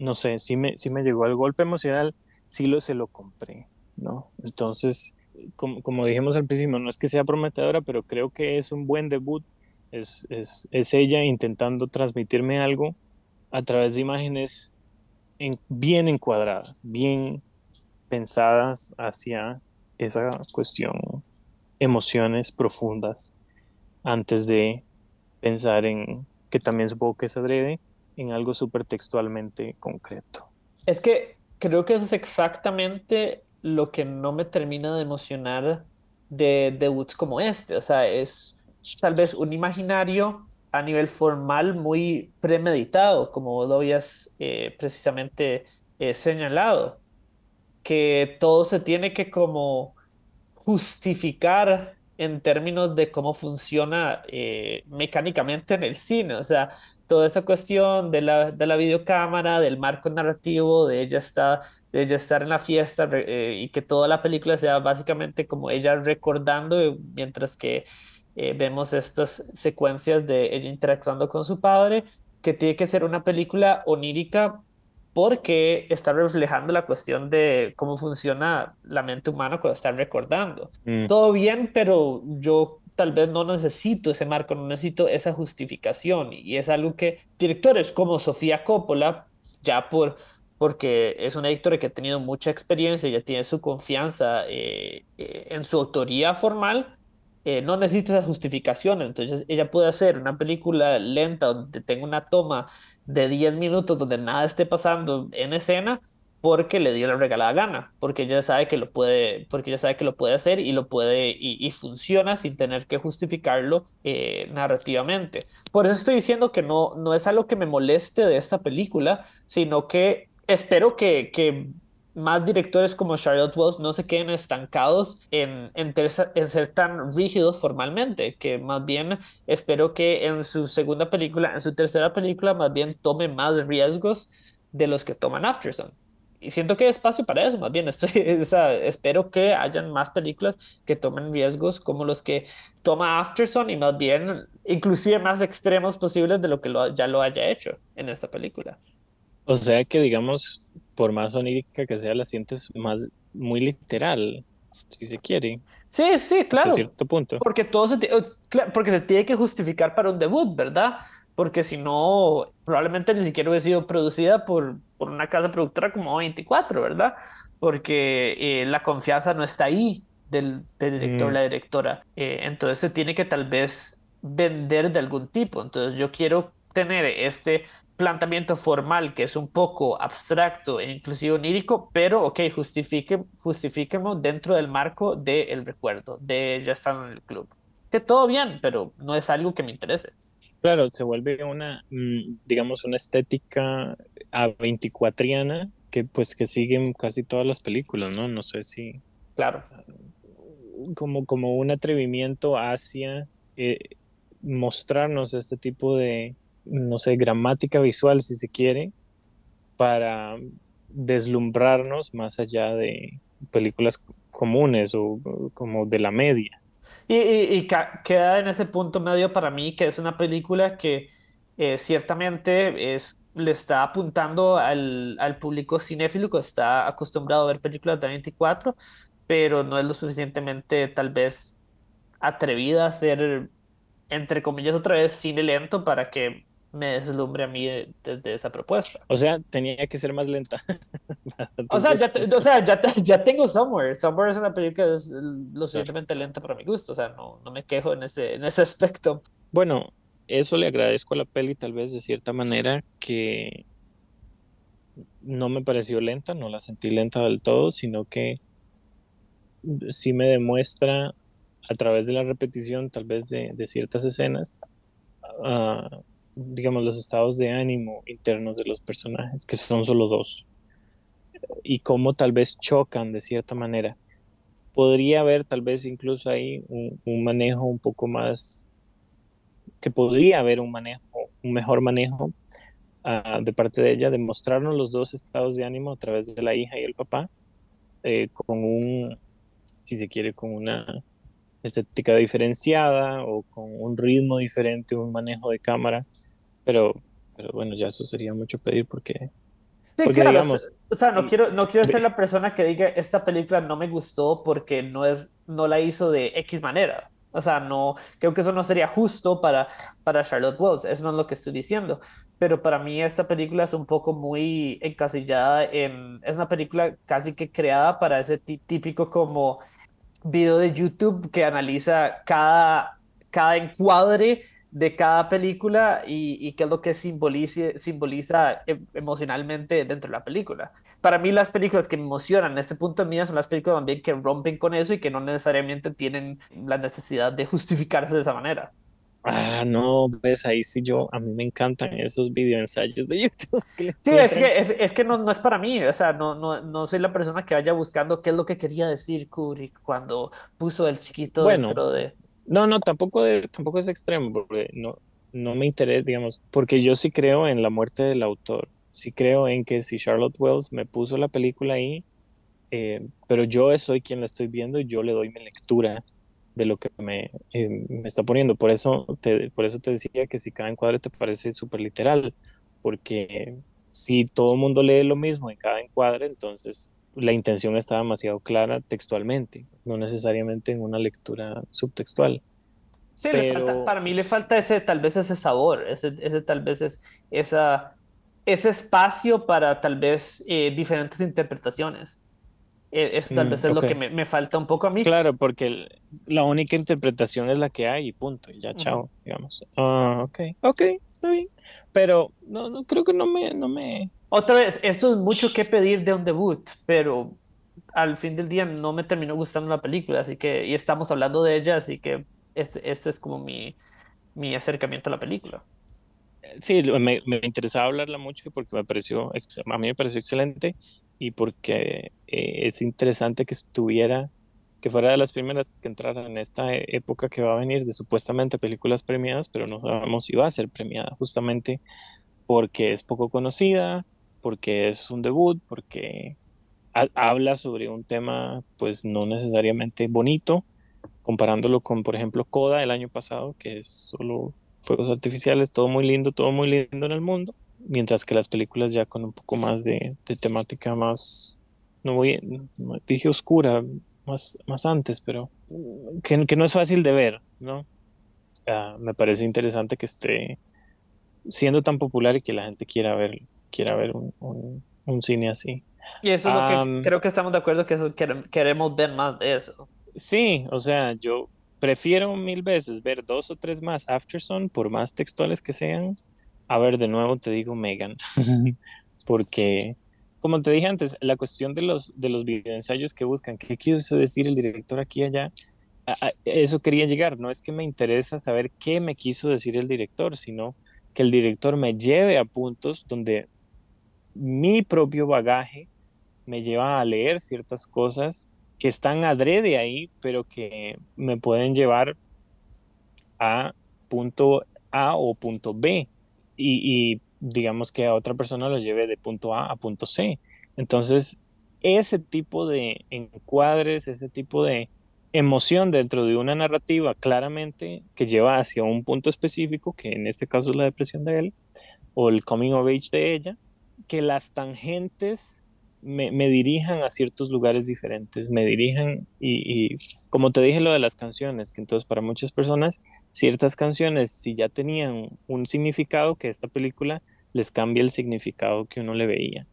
[SPEAKER 1] no sé, sí me, sí me llegó el golpe emocional, sí lo se lo compré, ¿no? Entonces, como, como dijimos al principio, no es que sea prometedora, pero creo que es un buen debut. Es, es, es ella intentando transmitirme algo a través de imágenes en, bien encuadradas, bien pensadas hacia esa cuestión, emociones profundas, antes de pensar en que también supongo que es adrede, en algo súper textualmente concreto.
[SPEAKER 2] Es que creo que eso es exactamente lo que no me termina de emocionar de debuts como este. O sea, es tal vez un imaginario a nivel formal muy premeditado, como lo habías eh, precisamente eh, señalado, que todo se tiene que como justificar en términos de cómo funciona eh, mecánicamente en el cine. O sea, toda esa cuestión de la, de la videocámara, del marco narrativo, de ella, está, de ella estar en la fiesta y que toda la película sea básicamente como ella recordando, mientras que vemos estas secuencias de ella interactuando con su padre, que tiene que ser una película onírica porque está reflejando la cuestión de cómo funciona la mente humana cuando está recordando. Mm. Todo bien, pero yo tal vez no necesito ese marco, no necesito esa justificación. Y es algo que directores como Sofía Coppola, ya por porque es un editor que ha tenido mucha experiencia, ya tiene su confianza eh, eh, en su autoría formal, eh, no necesita esa justificación. Entonces ella puede hacer una película lenta donde tenga una toma de 10 minutos donde nada esté pasando en escena porque le dio la regalada gana, porque ella sabe que lo puede, porque ella sabe que lo puede hacer y lo puede y, funciona sin tener que justificarlo eh, narrativamente. Por eso estoy diciendo que no, no es algo que me moleste de esta película, sino que espero que, que más directores como Charlotte Wells no se queden estancados en, en, en, ser tan rígidos formalmente, que más bien espero que en su segunda película, en su tercera película, más bien tome más riesgos de los que toman Afterson. Y siento que hay espacio para eso, más bien estoy, espero que hayan más películas que tomen riesgos como los que toma Afterson y más bien inclusive más extremos posibles de lo que ya lo haya hecho en esta película.
[SPEAKER 1] O sea que digamos, por más onírica que sea, la sientes más muy literal, si se quiere.
[SPEAKER 2] Sí, sí, claro.
[SPEAKER 1] Hasta cierto punto.
[SPEAKER 2] Porque todo se, porque se tiene que justificar para un debut, ¿verdad? Porque si no, probablemente ni siquiera hubiera sido producida por, por una casa productora como 24, ¿verdad? Porque eh, la confianza no está ahí del, director o mm. la directora. Eh, entonces se tiene que tal vez vender de algún tipo. Entonces yo quiero tener este planteamiento formal que es un poco abstracto e inclusive onírico, pero ok, justifique, justifiquemos dentro del marco del recuerdo, de ya están en el club. Que todo bien, pero no es algo que me interese.
[SPEAKER 1] Claro, se vuelve una, mm, digamos, una estética a 24 que pues que siguen casi todas las películas, ¿no? No sé si...
[SPEAKER 2] Claro.
[SPEAKER 1] Como, como un atrevimiento hacia eh, mostrarnos este tipo de, no sé, gramática visual, si se quiere, para deslumbrarnos más allá de películas comunes o como de la media.
[SPEAKER 2] Y, queda en ese punto medio para mí que es una película que eh, ciertamente es, le está apuntando al, al, público cinéfilo que está acostumbrado a ver películas de 24, pero no es lo suficientemente tal vez atrevida a ser, entre comillas, otra vez cine lento para que me deslumbre a mí desde esa propuesta.
[SPEAKER 1] O sea, tenía que ser más lenta.
[SPEAKER 2] o sea, ya, o sea ya, ya, tengo Somewhere. Somewhere es una película que es lo suficientemente lenta para mi gusto. O sea, no, no me quejo en ese, en ese aspecto.
[SPEAKER 1] Bueno, eso le agradezco a la peli tal vez de cierta manera que no me pareció lenta, no la sentí lenta del todo, sino que sí me demuestra a través de la repetición tal vez de, de ciertas escenas uh, digamos, los estados de ánimo internos de los personajes, que son solo dos, y cómo tal vez chocan de cierta manera. Podría haber tal vez incluso ahí un, manejo un poco más, que podría haber un manejo, un mejor manejo ah, de parte de ella, de mostrarnos los dos estados de ánimo a través de la hija y el papá, eh, con un, si se quiere, con una estética diferenciada o con un ritmo diferente, un manejo de cámara, pero, pero bueno, ya eso sería mucho pedir porque...
[SPEAKER 2] porque digamos, o sea, no quiero, no quiero ser la persona que diga esta película no me gustó porque no, es, no la hizo de X manera. O sea, no, creo que eso no sería justo para, para Charlotte Wells, eso no es lo que estoy diciendo. Pero para mí esta película es un poco muy encasillada en, es una película casi que creada para ese típico como video de YouTube que analiza cada, cada encuadre de cada película y, qué es lo que simboliza, simboliza e, emocionalmente dentro de la película. Para mí las películas que me emocionan en este punto de mí son las películas también que rompen con eso y que no necesariamente tienen la necesidad de justificarse de esa manera.
[SPEAKER 1] Ah, no, ves, ahí sí yo, a mí me encantan esos videoensayos de YouTube.
[SPEAKER 2] Sí, es que, es, que no, no, es para mí, o sea, no, no, no soy la persona que vaya buscando qué es lo que quería decir Kubrick cuando puso el chiquito dentro de...
[SPEAKER 1] No, no, tampoco, tampoco es extremo, porque no, no me interesa, digamos, porque yo sí creo en la muerte del autor, sí creo en que si Charlotte Wells me puso la película ahí, eh, pero yo soy quien la estoy viendo y yo le doy mi lectura de lo que me, eh, me, está poniendo. Por eso, te, por eso te decía que si cada encuadre te parece súper literal, porque si todo el mundo lee lo mismo en cada encuadre, entonces la intención está demasiado clara textualmente, no necesariamente en una lectura subtextual.
[SPEAKER 2] Sí, le falta, para mí le falta ese, tal vez ese sabor, ese, ese tal vez es esa ese espacio para tal vez eh, diferentes interpretaciones. Eh, Eso tal
[SPEAKER 1] Mm,
[SPEAKER 2] vez es lo que me, me falta un poco a mí.
[SPEAKER 1] Claro, porque la única interpretación es la que hay y punto, y ya, chao, digamos. Ah, ok, ok, está bien. Pero no, no creo que no me, no me,
[SPEAKER 2] Otra vez, esto es mucho que pedir de un debut, pero al fin del día no me terminó gustando la película, así que, y estamos hablando de ella, así que este, este es como mi, mi acercamiento a la película.
[SPEAKER 1] Sí, me, me interesaba hablarla mucho porque me pareció, a mí me pareció excelente y porque eh, es interesante que estuviera, que fuera de las primeras que entrara en esta e- época que va a venir de supuestamente películas premiadas, pero no sabemos si va a ser premiada justamente porque es poco conocida, porque es un debut, porque ha- habla sobre un tema pues no necesariamente bonito, comparándolo con, por ejemplo, Coda el año pasado, que es solo fuegos artificiales, todo muy lindo, todo muy lindo en el mundo, mientras que las películas ya con un poco más de, temática más, no voy, no dije oscura, más, más antes, pero que, que no es fácil de ver, ¿no? Ah, me parece interesante que esté siendo tan popular y que la gente quiera ver, quiera ver un, un- un cine así.
[SPEAKER 2] Y eso es lo que creo que estamos de acuerdo que eso, quere- queremos ver más de eso.
[SPEAKER 1] Sí, o sea, yo prefiero mil veces ver dos o tres más Afterson, por más textuales que sean, a ver de nuevo, te digo, Megan, porque, como te dije antes, la cuestión de los, de los videoensayos que buscan, ¿qué quiso decir el director aquí y allá? A, a eso quería llegar, no es que me interesa saber qué me quiso decir el director, sino que el director me lleve a puntos donde mi propio bagaje me lleva a leer ciertas cosas que están adrede ahí, pero que me pueden llevar a punto A o punto B. Y, digamos que a otra persona lo lleve de punto A a punto C. Entonces, ese tipo de encuadres, ese tipo de emoción dentro de una narrativa claramente que lleva hacia un punto específico, que en este caso es la depresión de él, o el coming of age de ella, que las tangentes me, me dirijan a ciertos lugares diferentes, me dirijan y, como te dije lo de las canciones, que entonces para muchas personas ciertas canciones si ya tenían un significado que esta película les cambia el significado que uno le veía.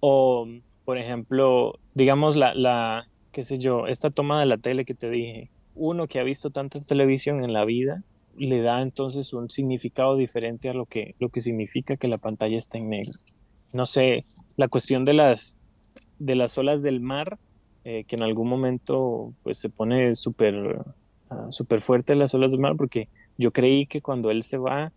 [SPEAKER 1] O, por ejemplo, digamos la, la qué sé yo, esta toma de la tele que te dije, uno que ha visto tanta televisión en la vida le da entonces un significado diferente a lo que, lo que significa que la pantalla está en negro. No sé, la cuestión de las, de las olas del mar, eh, que en algún momento pues se pone súper uh, súper fuerte las olas del mar, porque yo creí que cuando él se va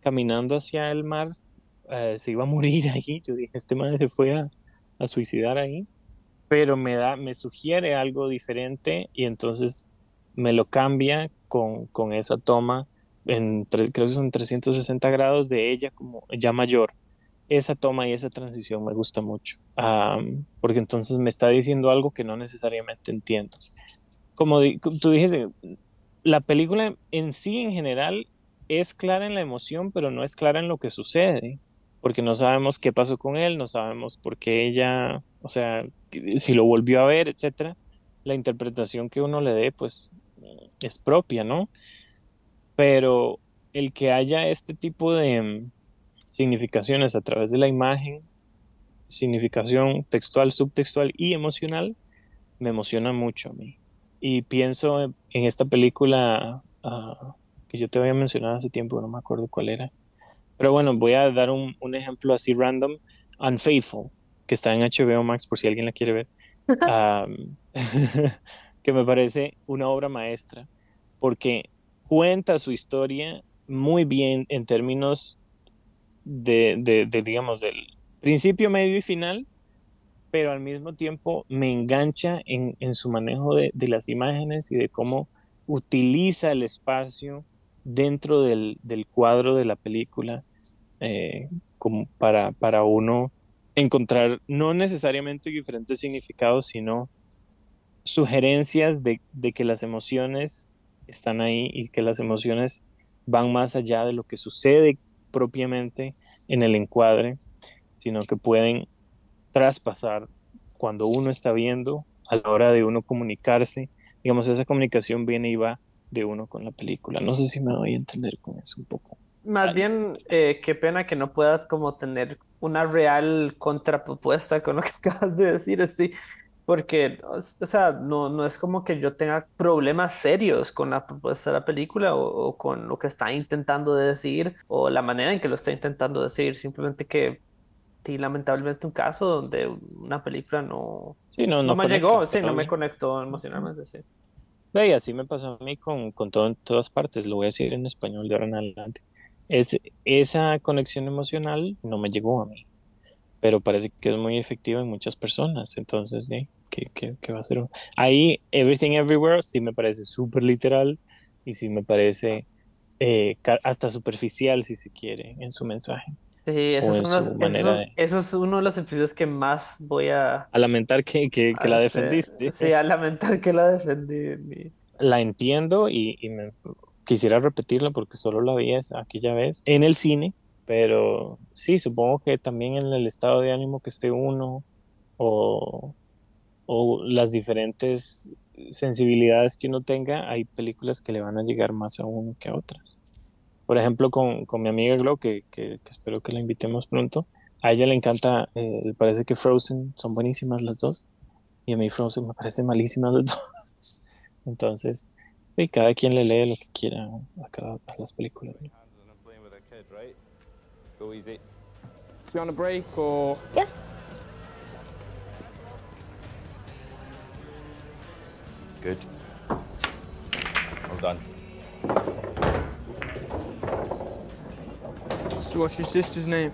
[SPEAKER 1] caminando hacia el mar, uh, se iba a morir ahí. Yo dije, este man se fue a, a suicidar ahí, pero me da, me sugiere algo diferente y entonces me lo cambia con, con esa toma, en, creo que son 360 grados de ella como ya mayor. Esa toma y esa transición me gusta mucho, porque entonces me está diciendo algo que no necesariamente entiendo. Como, tú dijiste, la película en sí en general es clara en la emoción, pero no es clara en lo que sucede, porque no sabemos qué pasó con él, no sabemos por qué ella, o sea, si lo volvió a ver, etcétera. La interpretación que uno le dé, pues, es propia, ¿no? Pero el que haya este tipo de significaciones a través de la imagen, significación textual, subtextual y emocional, me emociona mucho a mí. Y pienso en esta película uh, que yo te había mencionado hace tiempo, no me acuerdo cuál era. Pero bueno, voy a dar un, un ejemplo así random. Unfaithful, que está en HBO Max por si alguien la quiere ver. Um, que me parece una obra maestra, porque cuenta su historia muy bien en términos de, digamos, del principio, medio y final, pero al mismo tiempo me engancha en, en su manejo de, de, las imágenes y de cómo utiliza el espacio dentro del, del cuadro de la película eh, como para, para uno encontrar no necesariamente diferentes significados, sino sugerencias de, de, que las emociones están ahí y que las emociones van más allá de lo que sucede propiamente en el encuadre, sino que pueden traspasar cuando uno está viendo a la hora de uno comunicarse. Digamos, esa comunicación viene y va de uno con la película. No sé si me doy a entender con eso un poco.
[SPEAKER 2] Más bien, eh, qué pena que no puedas como tener una real contrapropuesta con lo que acabas de decir, sí, porque, o sea, no, no es como que yo tenga problemas serios con la propuesta de la película o, o con lo que está intentando decir o la manera en que lo está intentando decir, simplemente que sí, lamentablemente un caso donde una película no,
[SPEAKER 1] Sí, no,
[SPEAKER 2] no
[SPEAKER 1] no
[SPEAKER 2] me
[SPEAKER 1] conecta,
[SPEAKER 2] llegó, sí, no me conectó emocionalmente, sí.
[SPEAKER 1] Y así me pasó a mí con, con todo en todas partes, lo voy a decir en español de ahora en adelante. Es, esa conexión emocional no me llegó a mí, pero parece que es muy efectiva en muchas personas, entonces, ¿eh? ¿Qué, qué- qué va a ser? Ahí, Everything Everywhere sí me parece súper literal y sí me parece eh, hasta superficial, si se quiere, en su mensaje
[SPEAKER 2] Sí, eso es uno, eso,
[SPEAKER 1] de...
[SPEAKER 2] eso es uno de los episodios que más voy a,
[SPEAKER 1] A lamentar que, que, que la defendiste.
[SPEAKER 2] sí, a lamentar que la defendí. mi-
[SPEAKER 1] la entiendo y, y me quisiera repetirla porque solo la vi esa- aquella vez en el cine, pero sí, supongo que también en el estado de ánimo que esté uno o, o las diferentes sensibilidades que uno tenga, hay películas que le van a llegar más a uno que a otras. Por ejemplo, con, con mi amiga Glo, que, que- que espero que la invitemos pronto, a ella le encanta, eh, le parece que Frozen son buenísimas las dos, y a mí Frozen me parece malísimas las dos. Entonces, sí, cada quien le lee lo que quiera a, cada, a las películas. ¿no?
[SPEAKER 5] And Good. Well done.
[SPEAKER 4] So what's your sister's name?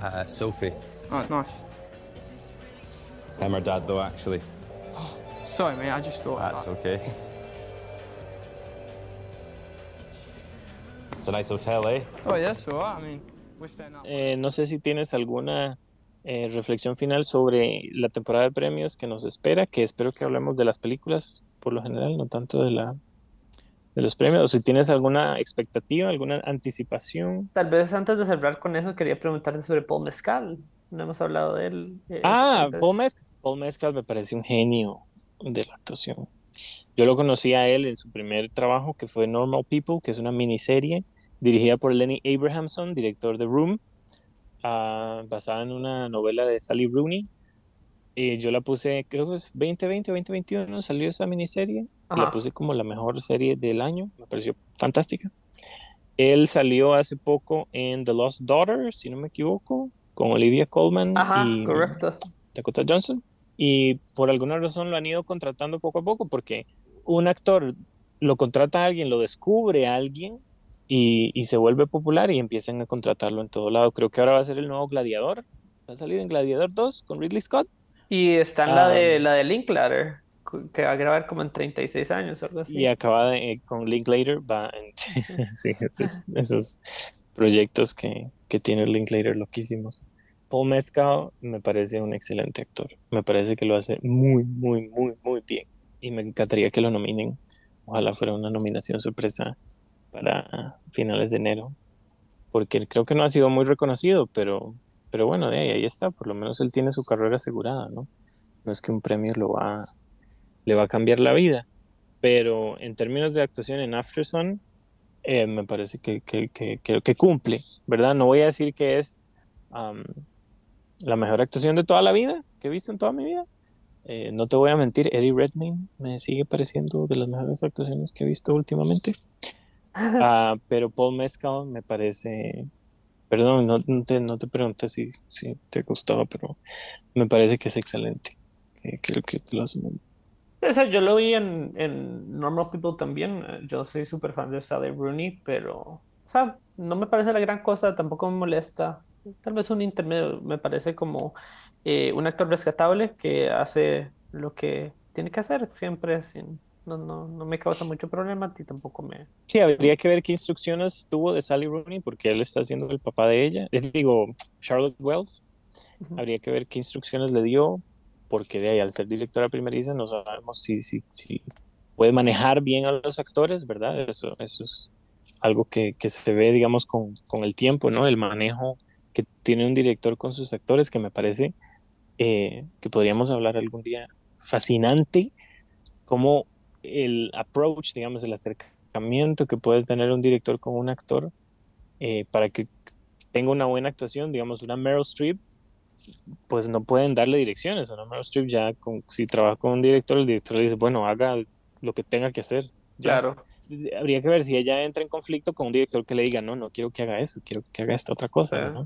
[SPEAKER 5] Uh, Sophie.
[SPEAKER 4] Oh, nice.
[SPEAKER 5] I'm her dad, though, actually.
[SPEAKER 4] Sorry, mate. I just thought.
[SPEAKER 5] That's okay. It's a nice hotel, eh?
[SPEAKER 4] Oh, yeah, that's all right. I mean, we're staying out.
[SPEAKER 1] Eh, no sé si tienes alguna eh, reflexión final sobre la temporada de premios que nos espera, que espero que hablemos de las películas por lo general, no tanto de la de los premios, o si tienes alguna expectativa, alguna anticipación.
[SPEAKER 2] Tal vez antes de cerrar con eso, quería preguntarte sobre Paul Mescal. No hemos hablado de él. eh,
[SPEAKER 1] Ah,
[SPEAKER 2] vez-
[SPEAKER 1] Paul Mescal. Paul Mescal me parece un genio de la actuación. Yo lo conocí a él en su primer trabajo, que fue Normal People, que es una miniserie dirigida por Lenny Abrahamson, director de Room, ah, basada en una novela de Sally Rooney. Y yo la puse, creo que es 2020 2021, salió esa miniserie. La puse como la mejor serie del año, me pareció fantástica. Él salió hace poco en The Lost Daughter, si no me equivoco, con Olivia Colman
[SPEAKER 2] Ajá,
[SPEAKER 1] y
[SPEAKER 2] correcto.
[SPEAKER 1] Dakota Johnson. Y por alguna razón lo han ido contratando poco a poco porque un actor lo contrata a alguien, lo descubre a alguien y, y se vuelve popular y empiezan a contratarlo en todo lado. Creo que ahora va a ser el nuevo Gladiador. Va a salir en Gladiador 2 con Ridley Scott.
[SPEAKER 2] Y está en la de, la de Linklater, que va a grabar como en 36 años algo así.
[SPEAKER 1] Y acaba de, eh, con Linklater, va en, sí, esos, esos proyectos que, que tiene Linklater loquísimos. Paul Mescal me parece un excelente actor. Me parece que lo hace muy, muy, muy, muy bien. Y me encantaría que lo nominen. Ojalá fuera una nominación sorpresa para finales de enero. Porque creo que no ha sido muy reconocido, pero, pero bueno, de ahí, ahí está. Por lo menos él tiene su carrera asegurada, ¿no? No es que un premio lo va, le va a cambiar la vida pero en términos de actuación en Aftersun, eh, me parece que, que, que, que- cumple, ¿verdad? No voy a decir que es am, la mejor actuación de toda la vida que he visto en toda mi vida. Eh, no te voy a mentir, Eddie Redmayne me sigue pareciendo de las mejores actuaciones que he visto últimamente. Ah, pero Paul Mescal me parece, perdón, no, te, no te pregunté si, si te gustaba, pero me parece que es excelente. Que, que, lo hace muy bien.
[SPEAKER 2] O sea, yo lo vi en, Normal People también. eh, Yo soy súper fan de Sally Rooney, pero, no me parece la gran cosa, tampoco me molesta. Tal vez un intermedio, me parece como eh, un actor rescatable que hace lo que tiene que hacer siempre, sin, no, no, no me causa mucho problema y tampoco me...
[SPEAKER 1] Sí, habría que ver qué instrucciones tuvo de Sally Rooney, porque él está siendo el papá de ella. Eh, Digo, Charlotte Wells. Habría que ver qué instrucciones le dio, porque de ahí, al ser directora primeriza, no sabemos si, si, si puede manejar bien a los actores, ¿verdad? Eso, eso es algo que, que se ve, digamos, con, con el tiempo, ¿no? El manejo que tiene un director con sus actores, que me parece eh, que podríamos hablar algún día fascinante, como el approach, digamos, el acercamiento que puede tener un director con un actor eh, para que tenga una buena actuación, digamos, una Meryl Streep, pues no pueden darle direcciones. Una Meryl Streep ya, con, si trabaja con un director, el director le dice, bueno, haga lo que tenga que hacer. Ya.
[SPEAKER 2] Claro.
[SPEAKER 1] Habría que ver si ella entra en conflicto con un director que le diga, no, no quiero que haga eso, quiero que haga esta otra cosa,
[SPEAKER 2] Sí.
[SPEAKER 1] ¿no?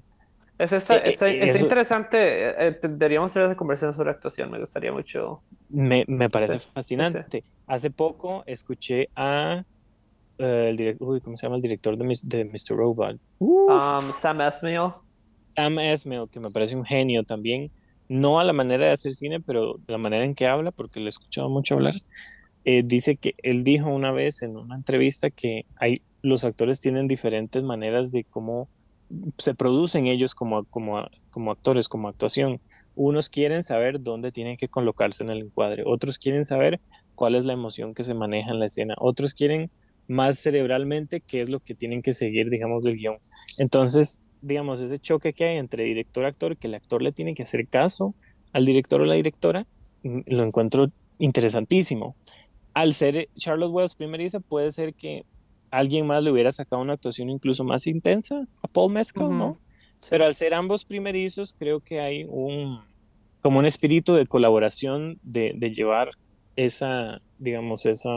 [SPEAKER 2] Es, esta,
[SPEAKER 1] eh, eso-
[SPEAKER 2] interesante. eh, eh, deberíamos tener esa conversación sobre actuación. Me gustaría mucho.
[SPEAKER 1] Me, me parece
[SPEAKER 2] Sí, sí, sí.
[SPEAKER 1] fascinante. Hace poco escuché a eh, el direc- uy, ¿cómo se llama el director de, Mis- de Mr. Robot?
[SPEAKER 2] Um, Sam Esmail.
[SPEAKER 1] Sam Esmail, que me parece un genio también, no a la manera de hacer cine, pero la manera en que habla, porque le he escuchado mucho hablar, eh, dice que él dijo una vez en una entrevista que hay, los actores tienen diferentes maneras de cómo se producen ellos como, como, como actores, como actuación. Unos quieren saber dónde tienen que colocarse en el encuadre, otros quieren saber cuál es la emoción que se maneja en la escena, otros quieren más cerebralmente qué es lo que tienen que seguir, digamos, del guion. Entonces, digamos, ese choque que hay entre director-actor, que el actor le tiene que hacer caso al director o la directora, mm, lo encuentro interesantísimo. Al ser Charlotte Wells primeriza, puede ser que alguien más le hubiera sacado una actuación incluso más intensa a Paul Mescal, ¿no?
[SPEAKER 2] Sí.
[SPEAKER 1] Pero al ser ambos primerizos, creo que hay un como un espíritu de colaboración de, de llevar esa, digamos, esa,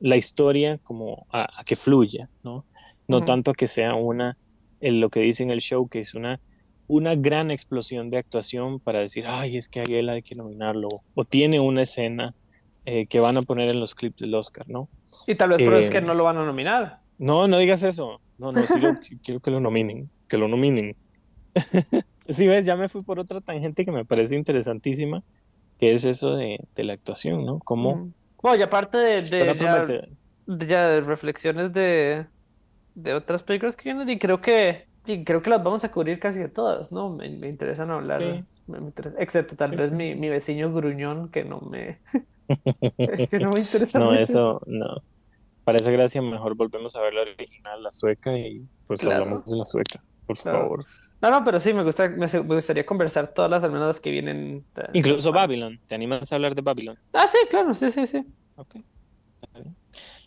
[SPEAKER 1] la historia como a, a que fluya, ¿no? No tanto que sea una, en lo que dice en el show, que es una, una gran explosión de actuación para decir, ay, es que a él hay que nominarlo, o tiene una escena eh, que van a poner en los clips del Oscar, ¿no?
[SPEAKER 2] Y tal vez por eso es
[SPEAKER 1] Eh,
[SPEAKER 2] que no lo van a nominar.
[SPEAKER 1] No, no digas eso. No, no, sí, lo- quiero que lo nominen, que lo nominen. Sí, ves, ya me fui por otra tangente que me parece interesantísima, que es eso de, de la actuación, ¿no? Cómo
[SPEAKER 2] Ujú. Bueno, y aparte de, de ya, ya reflexiones de, de otras películas que vienen, y creo que, y creo que las vamos a cubrir casi de todas, ¿no? Me, me interesan hablar,
[SPEAKER 1] Sí.
[SPEAKER 2] me- me interesa- excepto tal
[SPEAKER 1] Sí,
[SPEAKER 2] vez
[SPEAKER 1] sí.
[SPEAKER 2] mi, mi vecino gruñón que no me, que no me interesa
[SPEAKER 1] No,
[SPEAKER 2] mucho.
[SPEAKER 1] eso no. Para esa gracia, mejor volvemos a ver la original, la sueca, y pues
[SPEAKER 2] Claro.
[SPEAKER 1] hablamos de la sueca, por
[SPEAKER 2] Claro.
[SPEAKER 1] favor.
[SPEAKER 2] No, no, pero sí, me gusta, me, gustaría conversar todas las, las que vienen. de-
[SPEAKER 1] Incluso Babylon. ¿Te animas a hablar de Babylon?
[SPEAKER 2] Ah, sí, claro, sí, sí, sí.
[SPEAKER 1] Ok.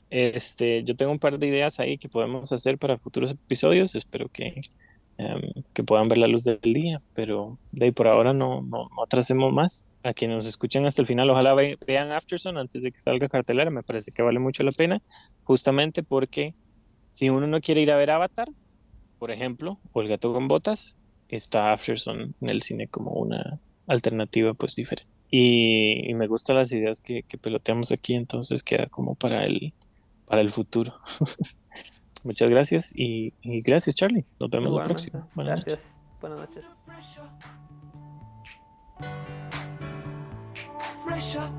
[SPEAKER 1] Este, yo tengo un par de ideas ahí que podemos hacer para futuros episodios. Espero que, em, que puedan ver la luz del día, pero de ahí por ahora no, no, no atrasemos más. A quienes nos escuchen hasta el final, ojalá ve- vean Afterson antes de que salga cartelera. Me parece que vale mucho la pena, justamente porque si uno no quiere ir a ver Avatar, por ejemplo, o El gato con botas, está Afterson en el cine como una alternativa pues diferente. Y, y me gustan las ideas que, que peloteamos aquí, entonces queda como para el, para el futuro. Muchas gracias y, y gracias Charlie. Nos vemos la próxima. Buenas noches.
[SPEAKER 2] Gracias. Buenas noches.
[SPEAKER 6] Pressure.